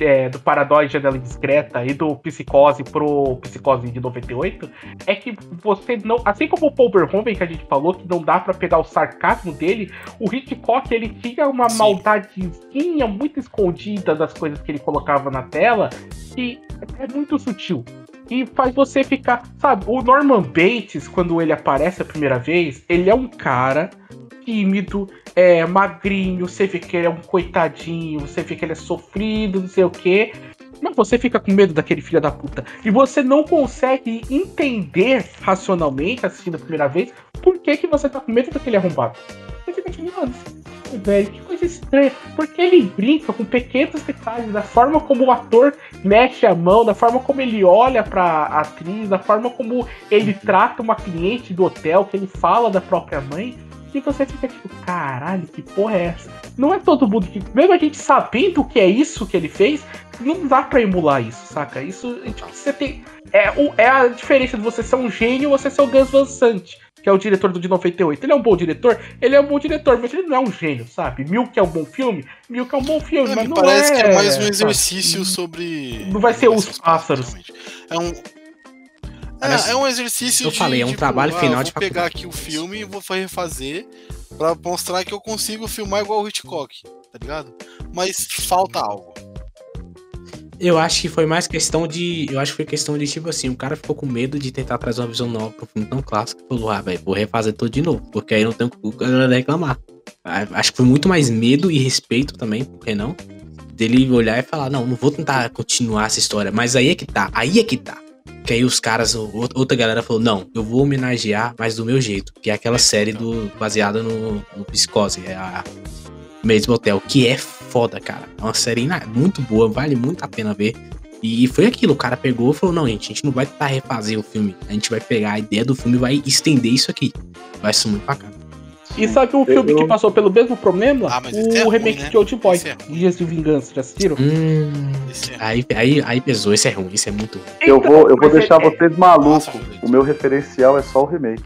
é, do Paradói Janela Indiscreta e do Psicose pro Psicose de 98 é que você não. Assim como o Paul Verhoeven que a gente falou, que não dá pra pegar o sarcasmo dele, o Hitchcock ele tinha uma Sim. maldadezinha muito escondida das coisas que ele colocava na tela que é muito sutil. E faz você ficar. Sabe, o Norman Bates, quando ele aparece a primeira vez, ele é um cara tímido, é magrinho, você vê que ele é um coitadinho, você vê que ele é sofrido, não sei o quê. Mas você fica com medo daquele filho da puta. E você não consegue entender racionalmente, assistindo a primeira vez, por que, que você tá com medo daquele arrombado. Você fica tipo, mano, velho, que coisa estranha. Porque ele brinca com pequenos detalhes, da forma como o ator mexe a mão, da forma como ele olha pra atriz, da forma como ele trata uma cliente do hotel, que ele fala da própria mãe. E você fica tipo, caralho, que porra é essa? Não é todo mundo que. Mesmo a gente sabendo o que é isso que ele fez, não dá pra emular isso, saca? Isso, tipo, você tem. É, o, é a diferença de você ser um gênio e você ser o Gus Van Sant, que é o diretor do de 98. Ele é um bom diretor? Ele é um bom diretor, mas ele não é um gênio, sabe? Milk é um bom filme? Milk é um bom filme, É, mas não parece é, que é mais um sabe? exercício sobre. Não vai ser os pássaros. realmente. É um. É, é um exercício Eu falei, é um trabalho ah, final vou de pegar faculdade. aqui o filme e vou refazer pra mostrar que eu consigo filmar igual o Hitchcock, tá ligado? Mas falta algo. Eu acho que foi mais questão de. Eu acho que foi questão de, tipo assim, o cara ficou com medo de tentar trazer uma visão nova pro filme tão clássico e falou, ah, velho, vou refazer tudo de novo, porque aí não tem o que a reclamar. Ah, Acho que foi muito mais medo e respeito também, por que não? Dele olhar e falar, não, não vou tentar continuar essa história, mas aí é que tá, aí é que tá. Que aí os caras, outra galera falou, não, eu vou homenagear, mas do meu jeito, que é aquela série do, baseada no, no Psicose, é a Mesmo Hotel, que é foda, cara. É uma série muito boa, vale muito a pena ver. E foi aquilo, o cara pegou e falou: não, gente, a gente não vai tentar refazer o filme. A gente vai pegar a ideia do filme e vai estender isso aqui. Vai ser muito bacana. E sabe um filme que passou pelo mesmo problema? Ah, mas o é ruim, remake né? de Old Boy, é ruim. Dias de Vingança, já assistiram? Hum. É- Aí, aí, aí pesou, esse é ruim, esse é muito ruim. Eu vou, eu vou mas deixar é- vocês malucos. O meu referencial é só o remake.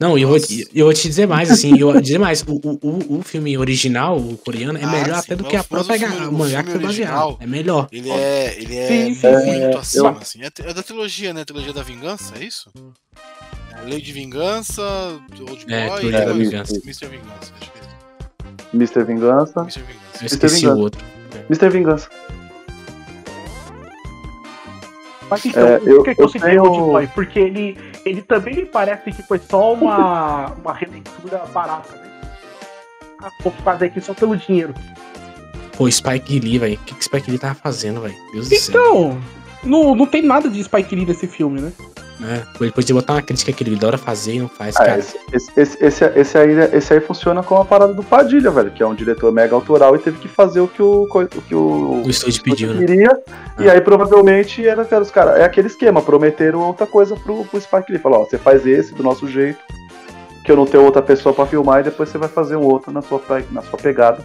Não, e eu vou, eu vou te dizer mais, assim, eu vou dizer mais, o, o, o- o filme original, o coreano, é Ah, melhor sim, até do mas que a própria filme- o mangá que foi baseado. É melhor. Ele é, ele é Sim, sim, muito sim. acima, Eu- assim. É, é da trilogia, né? Trilogia da Vingança, é isso? É Lei de Vingança, Old Boy É, e Trilogia da depois Vingança. Mr. Vingança. Acho que é isso. Mr. Vingança. Mr. Eu Vingança. esqueci Vingança. o outro. Mr. Vingança. Mas então, É, por eu- que, que eu eu citei tenho- Old Boy? Porque ele, ele também me parece que foi só uma, uma releitura barata, né? Ah, vou fazer aqui só pelo dinheiro. Pô, Spike Lee, velho. O que, que Spike Lee tava fazendo, velho? Deus do céu. Então, não, não tem nada de Spike Lee nesse filme, né? É, ele podia botar uma crítica que ele adora fazer e não faz, Ah, cara. esse, esse, esse, esse, aí, esse aí funciona como a parada do Padilha, velho, que é um diretor mega autoral e teve que fazer o que o, o, que o, O estúdio pediu, né? queria. E aí provavelmente era cara, os caras. É aquele esquema, prometeram outra coisa pro, pro Spike Lee. Falou, ó, você faz esse do nosso jeito, que eu não tenho outra pessoa pra filmar, e depois você vai fazer um outro na sua, na sua pegada.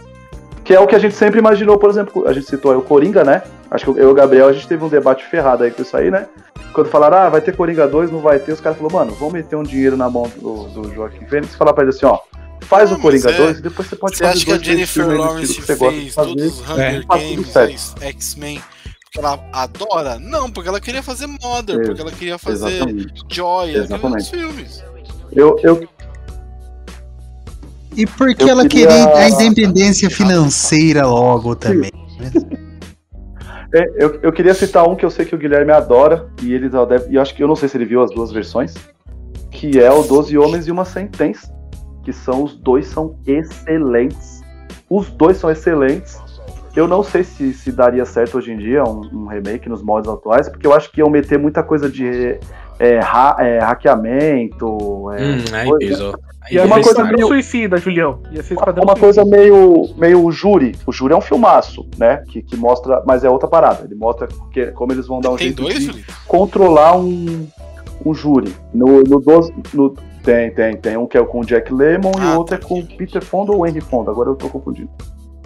Que é o que a gente sempre imaginou, por exemplo, a gente citou aí o Coringa, né? Acho que eu e o Gabriel, a gente teve um debate ferrado aí com isso aí, né? quando falaram, ah, vai ter Coringa 2, não vai ter, os caras falaram, mano, vamos meter um dinheiro na mão do, do Joaquim Fênix e falar pra ele assim, ó, faz Não, o Coringa é- 2 e depois você pode Você fazer acha que a dois, Jennifer Lawrence estilo que você gosta de fez fazer. todos os Hunger tá tudo Games, X-Men, porque ela adora? Não, porque ela queria fazer Mother, porque ela queria fazer Exatamente. Joy, ela queria Exatamente. outros filmes. Eu, eu, E por que Eu ela queria- a independência financeira logo também? é, eu, eu queria citar um que eu sei que o Guilherme adora, e ele deve, e eu acho que eu não sei se ele viu as duas versões, que é o Doze Homens e uma Sentença, que são os dois são excelentes. Os dois são excelentes. Eu não sei se, se daria certo hoje em dia um, um remake nos modos atuais, porque eu acho que iam meter muita coisa de é, ha- é, hackeamento. é, Hum, aí coisa- pesou. Aí E é uma coisa meio- suicida, Julião. Ia ser uma, coisa meio, meio júri. O júri é um filmaço, né? Que, que mostra, mas é outra parada. Ele mostra que, como eles vão dar um Tem jeito dois, de Felipe? controlar um, um júri. No, no 12. No, tem, tem, tem um que é com o Jack Lemmon e Ah, o outro é tá. com o Peter Fonda ou Henry Fonda. Agora eu tô confundindo.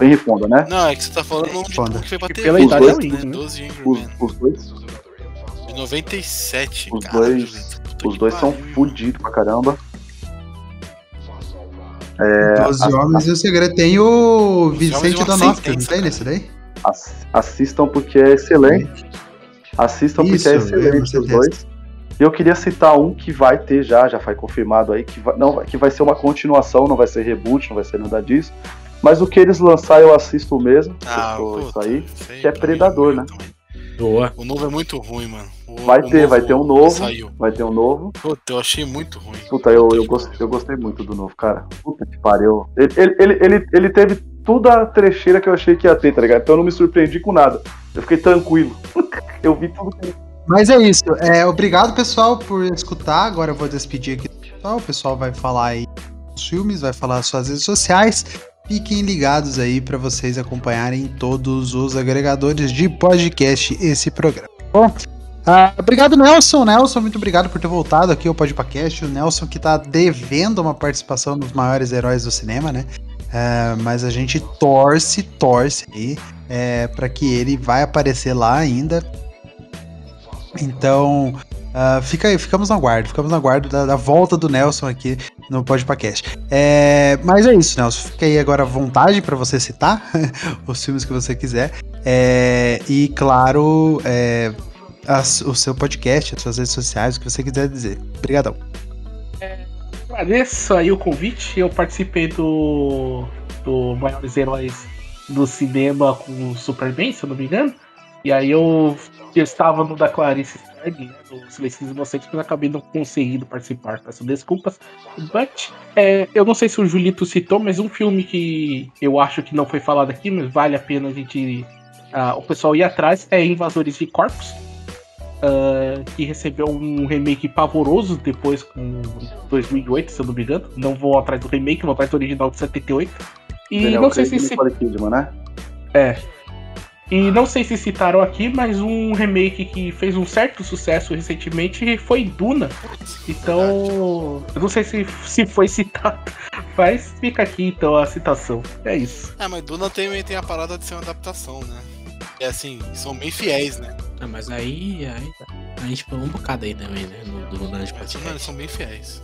Henry Fonda, né? Não, é que você tá falando um de que foi pra E TV, pela idade né? é ruim, né? 12 Angry Os, dois, 97, Os cara. dois- Julito, os dois são pariu. fodidos pra caramba. É, Doze a- Homens e o Segredo. Tem o Vicente Donofrio, não tem nesse daí? Ass- assistam porque é excelente. Assistam Isso, porque é excelente os certeza. dois. E eu queria citar um que vai ter já, já foi confirmado aí, que vai, não, que vai ser uma continuação, não vai ser reboot, não vai ser nada disso. Mas o que eles lançar eu assisto mesmo. Ah, puta, isso aí. que é Predador, né? também. Boa. O novo é muito ruim, mano. O- Vai o ter, vai ter um novo. Saiu. Vai ter um novo. Puta, eu achei muito ruim. Puta, eu, eu, gostei, eu gostei muito do novo, cara. Puta que pariu. Ele, ele, ele, ele, ele teve toda a trecheira que eu achei que ia ter, tá ligado? Então eu não me surpreendi com nada. Eu fiquei tranquilo. eu vi tudo que Mas é isso. É, obrigado, pessoal, por escutar. Agora eu vou despedir aqui do pessoal. O pessoal vai falar aí os filmes, vai falar suas redes sociais. Fiquem ligados aí para vocês acompanharem em todos os agregadores de podcast esse programa. Bom, ah, obrigado, Nelson. Nelson, muito obrigado por ter voltado aqui ao Podpacast. O Nelson que tá devendo uma participação nos maiores heróis do cinema, né? Ah, mas a gente torce, torce aí é, para que ele vai aparecer lá ainda. Então, ah, fica aí, ficamos no aguardo, ficamos no aguardo da, da volta do Nelson aqui no Podpacast. É, mas é isso, Nelson. Fica aí agora à vontade para você citar os filmes que você quiser. É, e, claro, é, as- o seu podcast, as suas redes sociais, o que você quiser dizer. Obrigadão. Agradeço aí o convite. Eu participei do, do Maiores Heróis do Cinema com o Superman, se eu não me engano. E aí eu, eu estava no da Clarice Starling, né, do Silêncio Inocentes, mas acabei não conseguindo participar. Peço desculpas. But, é, eu não sei se o Julito citou, mas um filme que eu acho que não foi falado aqui, mas vale a pena a gente. ah, o pessoal ir atrás é Invasores de Corpos. ah, que recebeu um remake pavoroso depois com 2008, se eu não me engano. Não vou atrás do remake, vou atrás do original de 78. E Daniel não sei se Craig e se Nicole Kidman, né? é. E não sei se citaram aqui, mas um remake que fez um certo sucesso recentemente foi Duna. Então, eu não sei se, se foi citado, mas fica aqui então a citação. É isso. Ah, mas Duna também tem a parada de ser uma adaptação, né? É assim, são bem fiéis, né? Ah, mas aí, aí a gente pegou um bocado aí também, né? No, do Nerd Mas, mano, eles são bem fiéis.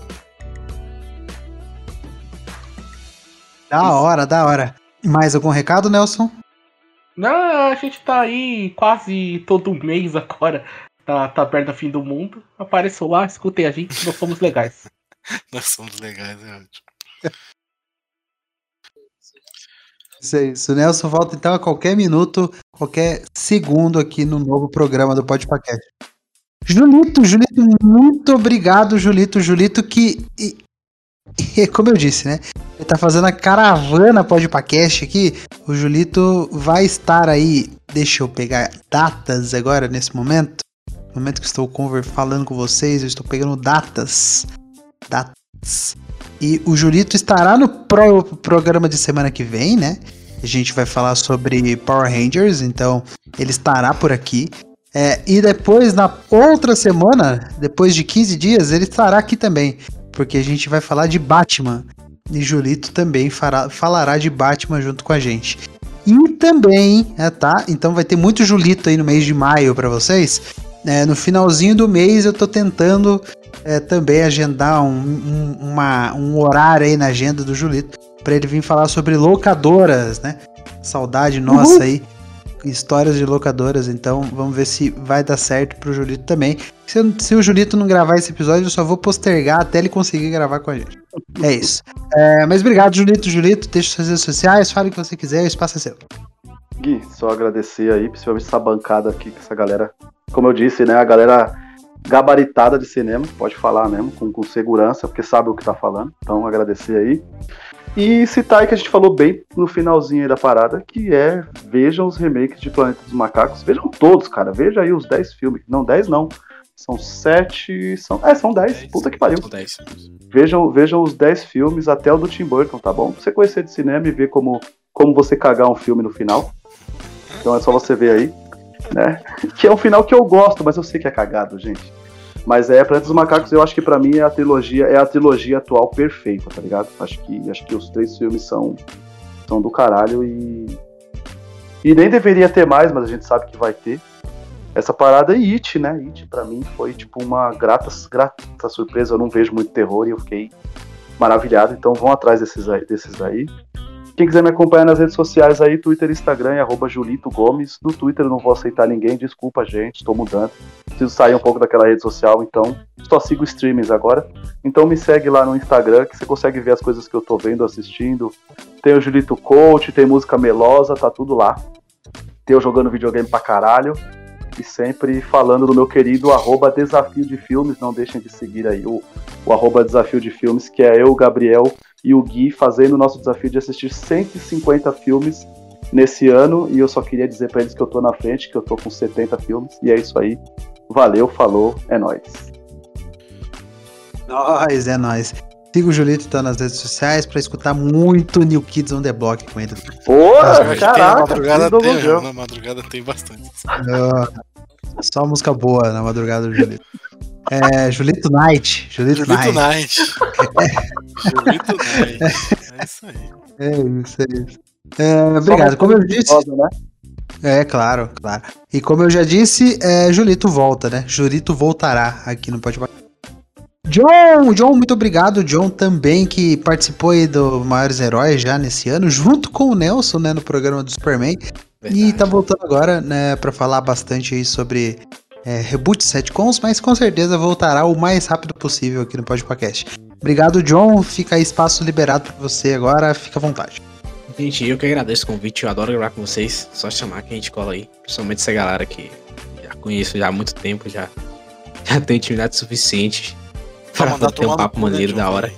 Da hora, da hora. Mais algum recado, Nelson? Não, a gente tá aí quase todo mês agora. Tá, tá perto do fim do mundo. Apareçam lá, escutem a gente, nós somos legais. Nós somos legais, né? Isso é isso. O Nelson volta então a qualquer minuto, qualquer segundo aqui no novo programa do Podpacast. Julito, Julito, muito obrigado, Julito. Julito que, e- como eu disse, né? Ele tá fazendo a caravana Podpacast aqui. O Julito vai estar aí. Deixa eu pegar datas agora nesse momento. No momento que estou falando com vocês, eu estou pegando datas. Datas. E o Julito estará no pro- programa de semana que vem, né? A gente vai falar sobre Power Rangers, então ele estará por aqui. É, e depois, na outra semana, depois de 15 dias, ele estará aqui também. Porque a gente vai falar de Batman. E Julito também fará- falará de Batman junto com a gente. E também, é, tá? Então vai ter muito Julito aí no mês de maio pra vocês. É, no finalzinho do mês eu tô tentando é, também agendar um, um, uma, um horário aí na agenda do Julito para ele vir falar sobre locadoras, né? Saudade nossa uhum. aí. Histórias de locadoras, então vamos ver se vai dar certo pro Julito também. Se, se, o Julito não gravar esse episódio, eu só vou postergar até ele conseguir gravar com a gente. É isso. É, mas obrigado, Julito. Julito, deixa suas redes sociais, fale o que você quiser, o espaço é seu. Gui, só agradecer aí, principalmente essa bancada aqui, que essa galera, como eu disse, né, a galera gabaritada de cinema, pode falar mesmo, com, com segurança, porque sabe o que tá falando. Então, agradecer aí. E citar aí que a gente falou bem no finalzinho aí da parada, que é vejam os remakes de Planeta dos Macacos. Vejam todos, cara. Veja aí os 10 filmes. Não, 10 não. São 7. São, é, são 10. Puta que pariu. São 10. Vejam, vejam os 10 filmes, até o do Tim Burton, tá bom? Pra você conhecer de cinema e ver como, como você cagar um filme no final. Então é só você ver aí. Né? Que é um final que eu gosto, mas eu sei que é cagado, gente. Mas é, Planeta dos Macacos, eu acho que para mim é a trilogia, é a trilogia atual perfeita, tá ligado? Acho que, acho que os três filmes são, são do caralho e. E nem deveria ter mais, mas a gente sabe que vai ter. Essa parada e It, né? It pra mim foi tipo uma grata, grata surpresa. Eu não vejo muito terror e eu fiquei maravilhado. Então vão atrás desses aí. Desses aí. Quem quiser me acompanhar nas redes sociais aí, Twitter e Instagram, é arroba Julito Gomes. No Twitter não vou aceitar ninguém, desculpa, gente, estou mudando. Preciso sair um pouco daquela rede social, então só sigo streamings agora. Então me segue lá no Instagram, que você consegue ver as coisas que eu tô vendo, assistindo. Tem o Julito Coach, tem música melosa, tá tudo lá. Tem eu jogando videogame pra caralho. E sempre falando do meu querido arroba Desafio de Filmes. Não deixem de seguir aí o, o arroba Desafio de Filmes, que é eu, Gabriel, e o Gui fazendo o nosso desafio de assistir 150 filmes nesse ano. E eu só queria dizer para eles que eu tô na frente, que eu tô com 70 filmes. E é isso aí. Valeu, falou, é nóis. Nós, é nóis. Siga o Julito tá nas redes sociais pra escutar muito New Kids on the Block com ele. Porra, caraca, na madrugada tem, na madrugada tem bastante. só música boa na madrugada do Julito. É, Julito Night. Julito, Julito Night. Julito Night. É isso aí. É isso, é isso. É, obrigado. Como eu disse. né? É, claro, claro. E como eu já disse, é, Julito volta, né? Julito voltará aqui no Pode John, John, muito obrigado. John também que participou aí do Maiores Heróis já nesse ano, junto com o Nelson, né, no programa do Superman. Verdade. E tá voltando agora, né, para falar bastante aí sobre é, reboot setcons, mas com certeza voltará o mais rápido possível aqui no Podcast. Obrigado, John. Fica espaço liberado para você agora. Fica à vontade. Gente, eu que agradeço o convite. Eu adoro gravar com vocês. Só chamar que a gente cola aí. Principalmente essa galera que já conheço já há muito tempo, já, já tem intimidade suficiente para ter um papo maneiro da hora.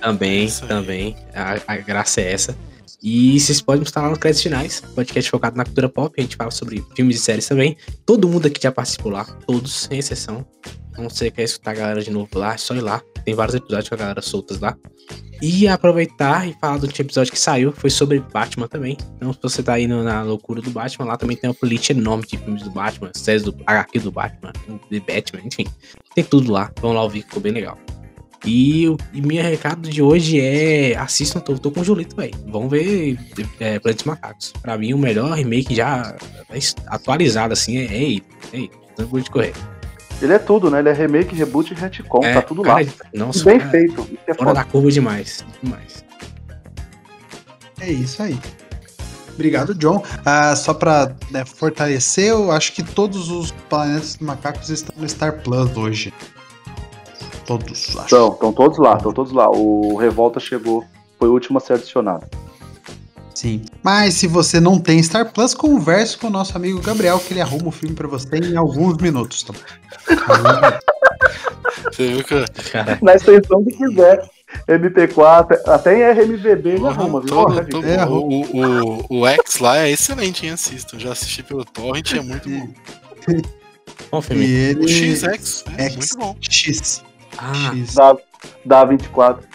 Também, também. A, a graça é essa. E vocês podem estar lá nos créditos finais, podcast focado na cultura pop, a gente fala sobre filmes e séries também. Todo mundo aqui já participou lá, todos, sem exceção. Não sei quer escutar a galera de novo lá, é só ir lá. Tem vários episódios com a galera soltas lá. E aproveitar e falar do último episódio que saiu, foi sobre Batman também. Então, se você tá indo na loucura do Batman, lá também tem uma playlist enorme de filmes do Batman, séries do HQ do Batman, de Batman, enfim. Tem tudo lá. Vamos lá ouvir, ficou bem legal. E o e meu recado de hoje é: assistam, tô, tô com o Julito, velho. Vamos ver é, Macacos. Pra mim, o melhor remake já atualizado, assim, é, ele. É ele. De correr. Ele é tudo, né? Ele é remake, reboot e retcon, é, tá tudo cara, lá. Nossa, Bem cara, feito. É fora da curva demais. demais. É isso aí. Obrigado, John. Ah, só pra né, fortalecer, eu acho que todos os planetas macacos estão no Star Plus hoje. Todos, acho. Estão, estão todos lá, estão todos lá. O Revolta chegou, foi o último a ser adicionado. Sim. Mas se você não tem Star Plus, converse com o nosso amigo Gabriel, que ele arruma o filme para você em alguns minutos. Tá? você viu que... Na extensão que quiser. MP4, até em RMVB ele arruma, viu? Porra, tô, é, o, o, o, X lá é excelente, hein? Já assisti pelo Torrent, é muito bom. Qual filme? Ele... O XX, é X, muito bom. X. Ah. X. Da, da 24.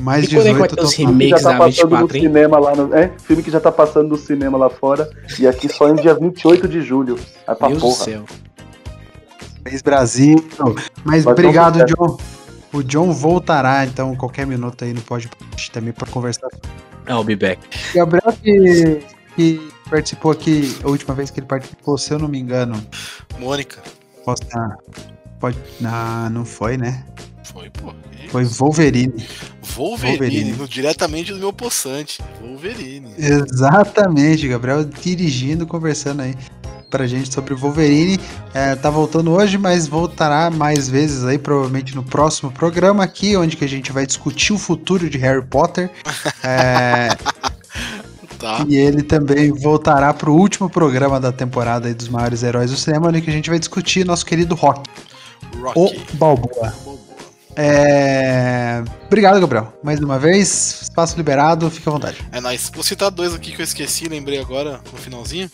Mais e 18 é que os remakes já tá da 24, no cinema lá no, é, filme que já tá passando no cinema lá fora e aqui só em dia 28 de julho. Vai pra Deus porra. do céu. Brasil. Mas Vai obrigado, John. O John voltará, então, qualquer minuto aí no podcast também para conversar. I'll be back. Gabriel que, que participou aqui, a última vez que ele participou, se eu não me engano. Mônica. Resposta. Pode. Não, não foi, né? Foi, pô. Foi Wolverine. Wolverine, Wolverine. diretamente do meu poçante. Wolverine. Exatamente, Gabriel dirigindo, conversando aí pra gente sobre Wolverine. É, tá voltando hoje, mas voltará mais vezes aí, provavelmente no próximo programa aqui, onde que a gente vai discutir o futuro de Harry Potter. É, Tá. e ele também voltará pro último programa da temporada dos maiores heróis do cinema, onde que a gente vai discutir nosso querido Rock, o Rocky. Balboa. Boa. É... Obrigado, Gabriel. Mais uma vez, espaço liberado, fica à vontade. É nice. Vou citar dois aqui que eu esqueci, lembrei agora no finalzinho.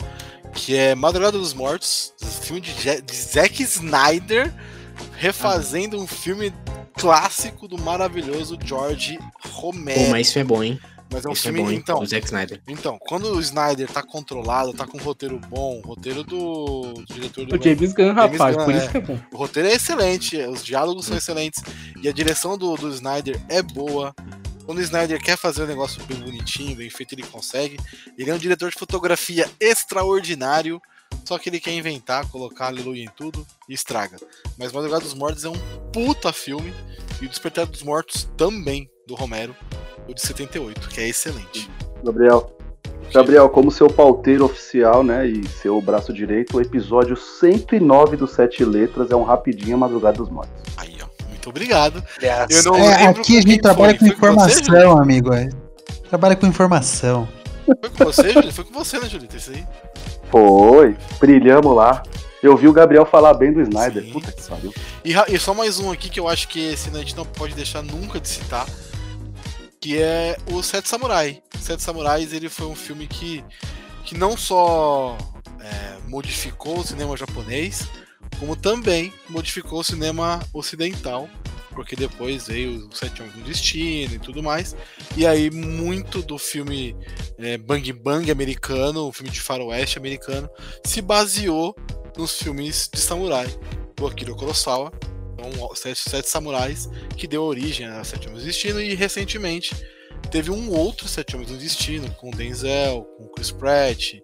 Que é Madrugada dos Mortos, filme de, Je- de Zack Snyder, refazendo um filme clássico do maravilhoso George Romero. Pô, mas isso é bom, hein? Mas é um Isso é filme. bom, hein? então, O Zack Snyder. então, quando o Snyder tá controlado, tá com um roteiro bom, roteiro do, do diretor do. O James Gunn, rapaz, Gunn, por é. isso que é bom. O roteiro é excelente, os diálogos são excelentes e a direção do, do Snyder é boa. Quando o Snyder quer fazer um negócio bem bonitinho, bem feito, ele consegue. Ele é um diretor de fotografia extraordinário, só que ele quer inventar, colocar aleluia em tudo e estraga. Mas Madrugada dos Mortos é um puta filme e o Despertar dos Mortos também, do Romero, o de 78, que é excelente. Gabriel. Gabriel, como seu pauteiro oficial, né, e seu braço direito, o episódio 109 do Sete Letras é um rapidinho Madrugada dos Mortos. Aí, ó. Muito obrigado. Eu não É, aqui a gente trabalha foi. com Foi com você, informação, amigo. é. Trabalha com informação. Foi com você, Julito? Foi com você, né, Julito? Isso aí. Foi, brilhamos lá. Eu vi o Gabriel falar bem do Snyder. Sim. Puta que pariu. E, e só mais um aqui que eu acho que esse a gente não pode deixar nunca de citar, que é o Sete Samurai. Sete Samurais ele foi um filme que, que não só é, modificou o cinema japonês, como também modificou o cinema ocidental, porque depois veio o Sete Homens no Destino e tudo mais. E aí muito do filme é, Bang Bang americano, o filme de faroeste americano, se baseou nos filmes de samurai do Akira Kurosawa, então, Sete, Sete Samurais, que deu origem a Sete Homens no Destino, e recentemente teve um outro Sete Homens no Destino, com Denzel, com Chris Pratt,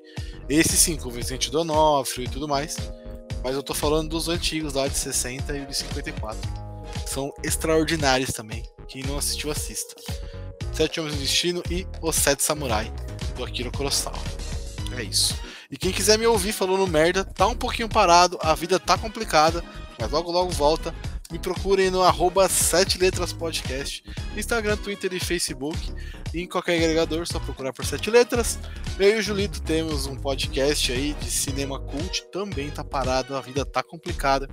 esse sim, com Vicente D'Onofrio e tudo mais, mas eu tô falando dos antigos lá de 60 e de 54. São extraordinários também, quem não assistiu, assista. Sete Homens no Destino e Os Sete Samurai, do Akira Kurosawa. É isso. E quem quiser me ouvir falando merda, tá um pouquinho parado, a vida tá complicada, mas logo logo volta. Me procurem no arroba 7 Letras Podcast, Instagram, Twitter e Facebook. E em qualquer agregador, só procurar por 7 Letras. Eu e o Julito temos um podcast aí de cinema cult, também tá parado, a vida tá complicada.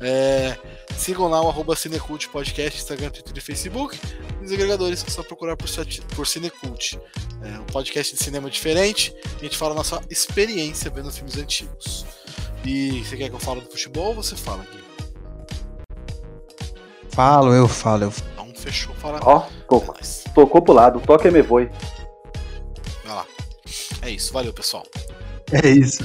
É, sigam lá o arroba Cinecult Podcast, Instagram, Twitter e Facebook. Nos agregadores, só procurar por, sete- por Cinecult. É um podcast de cinema diferente. A gente fala a nossa experiência vendo filmes antigos. E você quer que eu fale do futebol ou você fala aqui? Falo, eu falo, eu Então fechou, fala. Ó, É tocou, nóis. tocou pro lado. Toque me voe. Vai lá. É isso, valeu pessoal. É isso.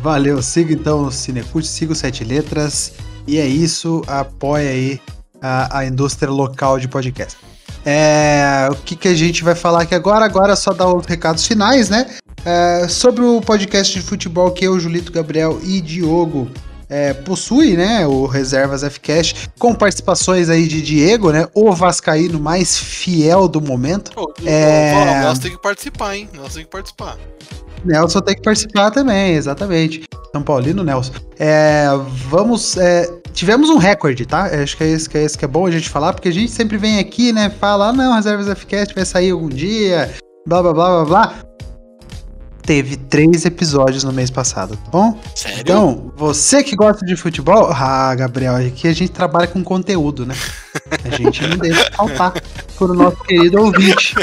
Valeu, siga então o Cinecult, siga o Sete Letras. E é isso, apoia aí a, a indústria local de podcast. É, o que, que a gente vai falar aqui agora? Agora é só dar os recados finais, né? É, sobre o podcast de futebol que eu, Julito Gabriel e Diogo é, possui, né? O Reservas Fcast, com participações aí de Diego, né? O Vascaíno mais fiel do momento. Ô, É. Nós tem que participar, hein? Nós tem que participar. Nelson tem que participar também, exatamente. São Paulino, Nelson. É, vamos. é, tivemos um recorde, tá? Acho que é isso que é, isso que é bom a gente falar, porque a gente sempre vem aqui, né? Fala, ah, não, Reservas FCast vai sair algum dia, blá blá blá blá blá. Teve três episódios no mês passado, tá bom? Sério? Então, você que gosta de futebol, ah, Gabriel, aqui a gente trabalha com conteúdo, né? A gente não deixa faltar pro nosso querido ouvinte.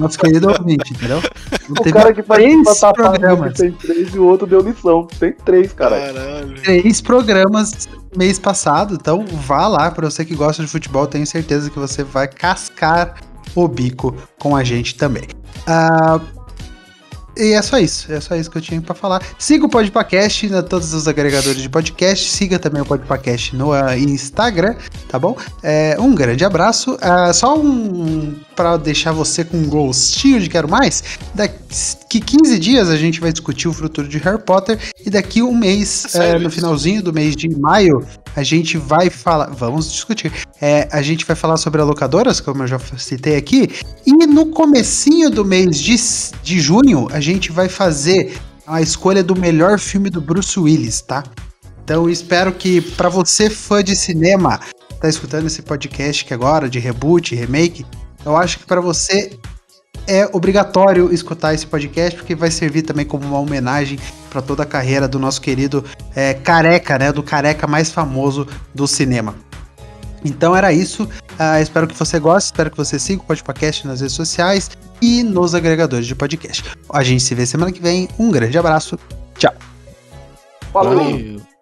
Nosso querido ouvinte, entendeu? Não O teve cara que três batata programas. tem três e o outro deu lição. Tem três, cara. Caralho. três programas mês passado, então vá lá, para você que gosta de futebol, tenho certeza que você vai cascar o bico com a gente também. Ah, E é só isso, é só isso que eu tinha para falar. Siga o Podpacast em todos os agregadores de podcast, siga também o Podpacast no uh, Instagram, tá bom? É, um grande abraço. Uh, só um para deixar você com um gostinho de quero mais. Daqui 15 dias a gente vai discutir o futuro de Harry Potter e daqui um mês, uh, no finalzinho do mês de maio, a gente vai falar, vamos discutir. É, a gente vai falar sobre alocadoras, como eu já citei aqui, e no comecinho do mês de, de junho a gente vai fazer a escolha do melhor filme do Bruce Willis, tá? Então espero que para você fã de cinema, tá escutando esse podcast que agora de reboot, remake, eu acho que para você é obrigatório escutar esse podcast porque vai servir também como uma homenagem para toda a carreira do nosso querido é, careca, né, do careca mais famoso do cinema. Então era isso. Uh, espero que você goste, espero que você siga o podcast nas redes sociais e nos agregadores de podcast. A gente se vê semana que vem. Um grande abraço. Tchau. Falou. Valeu.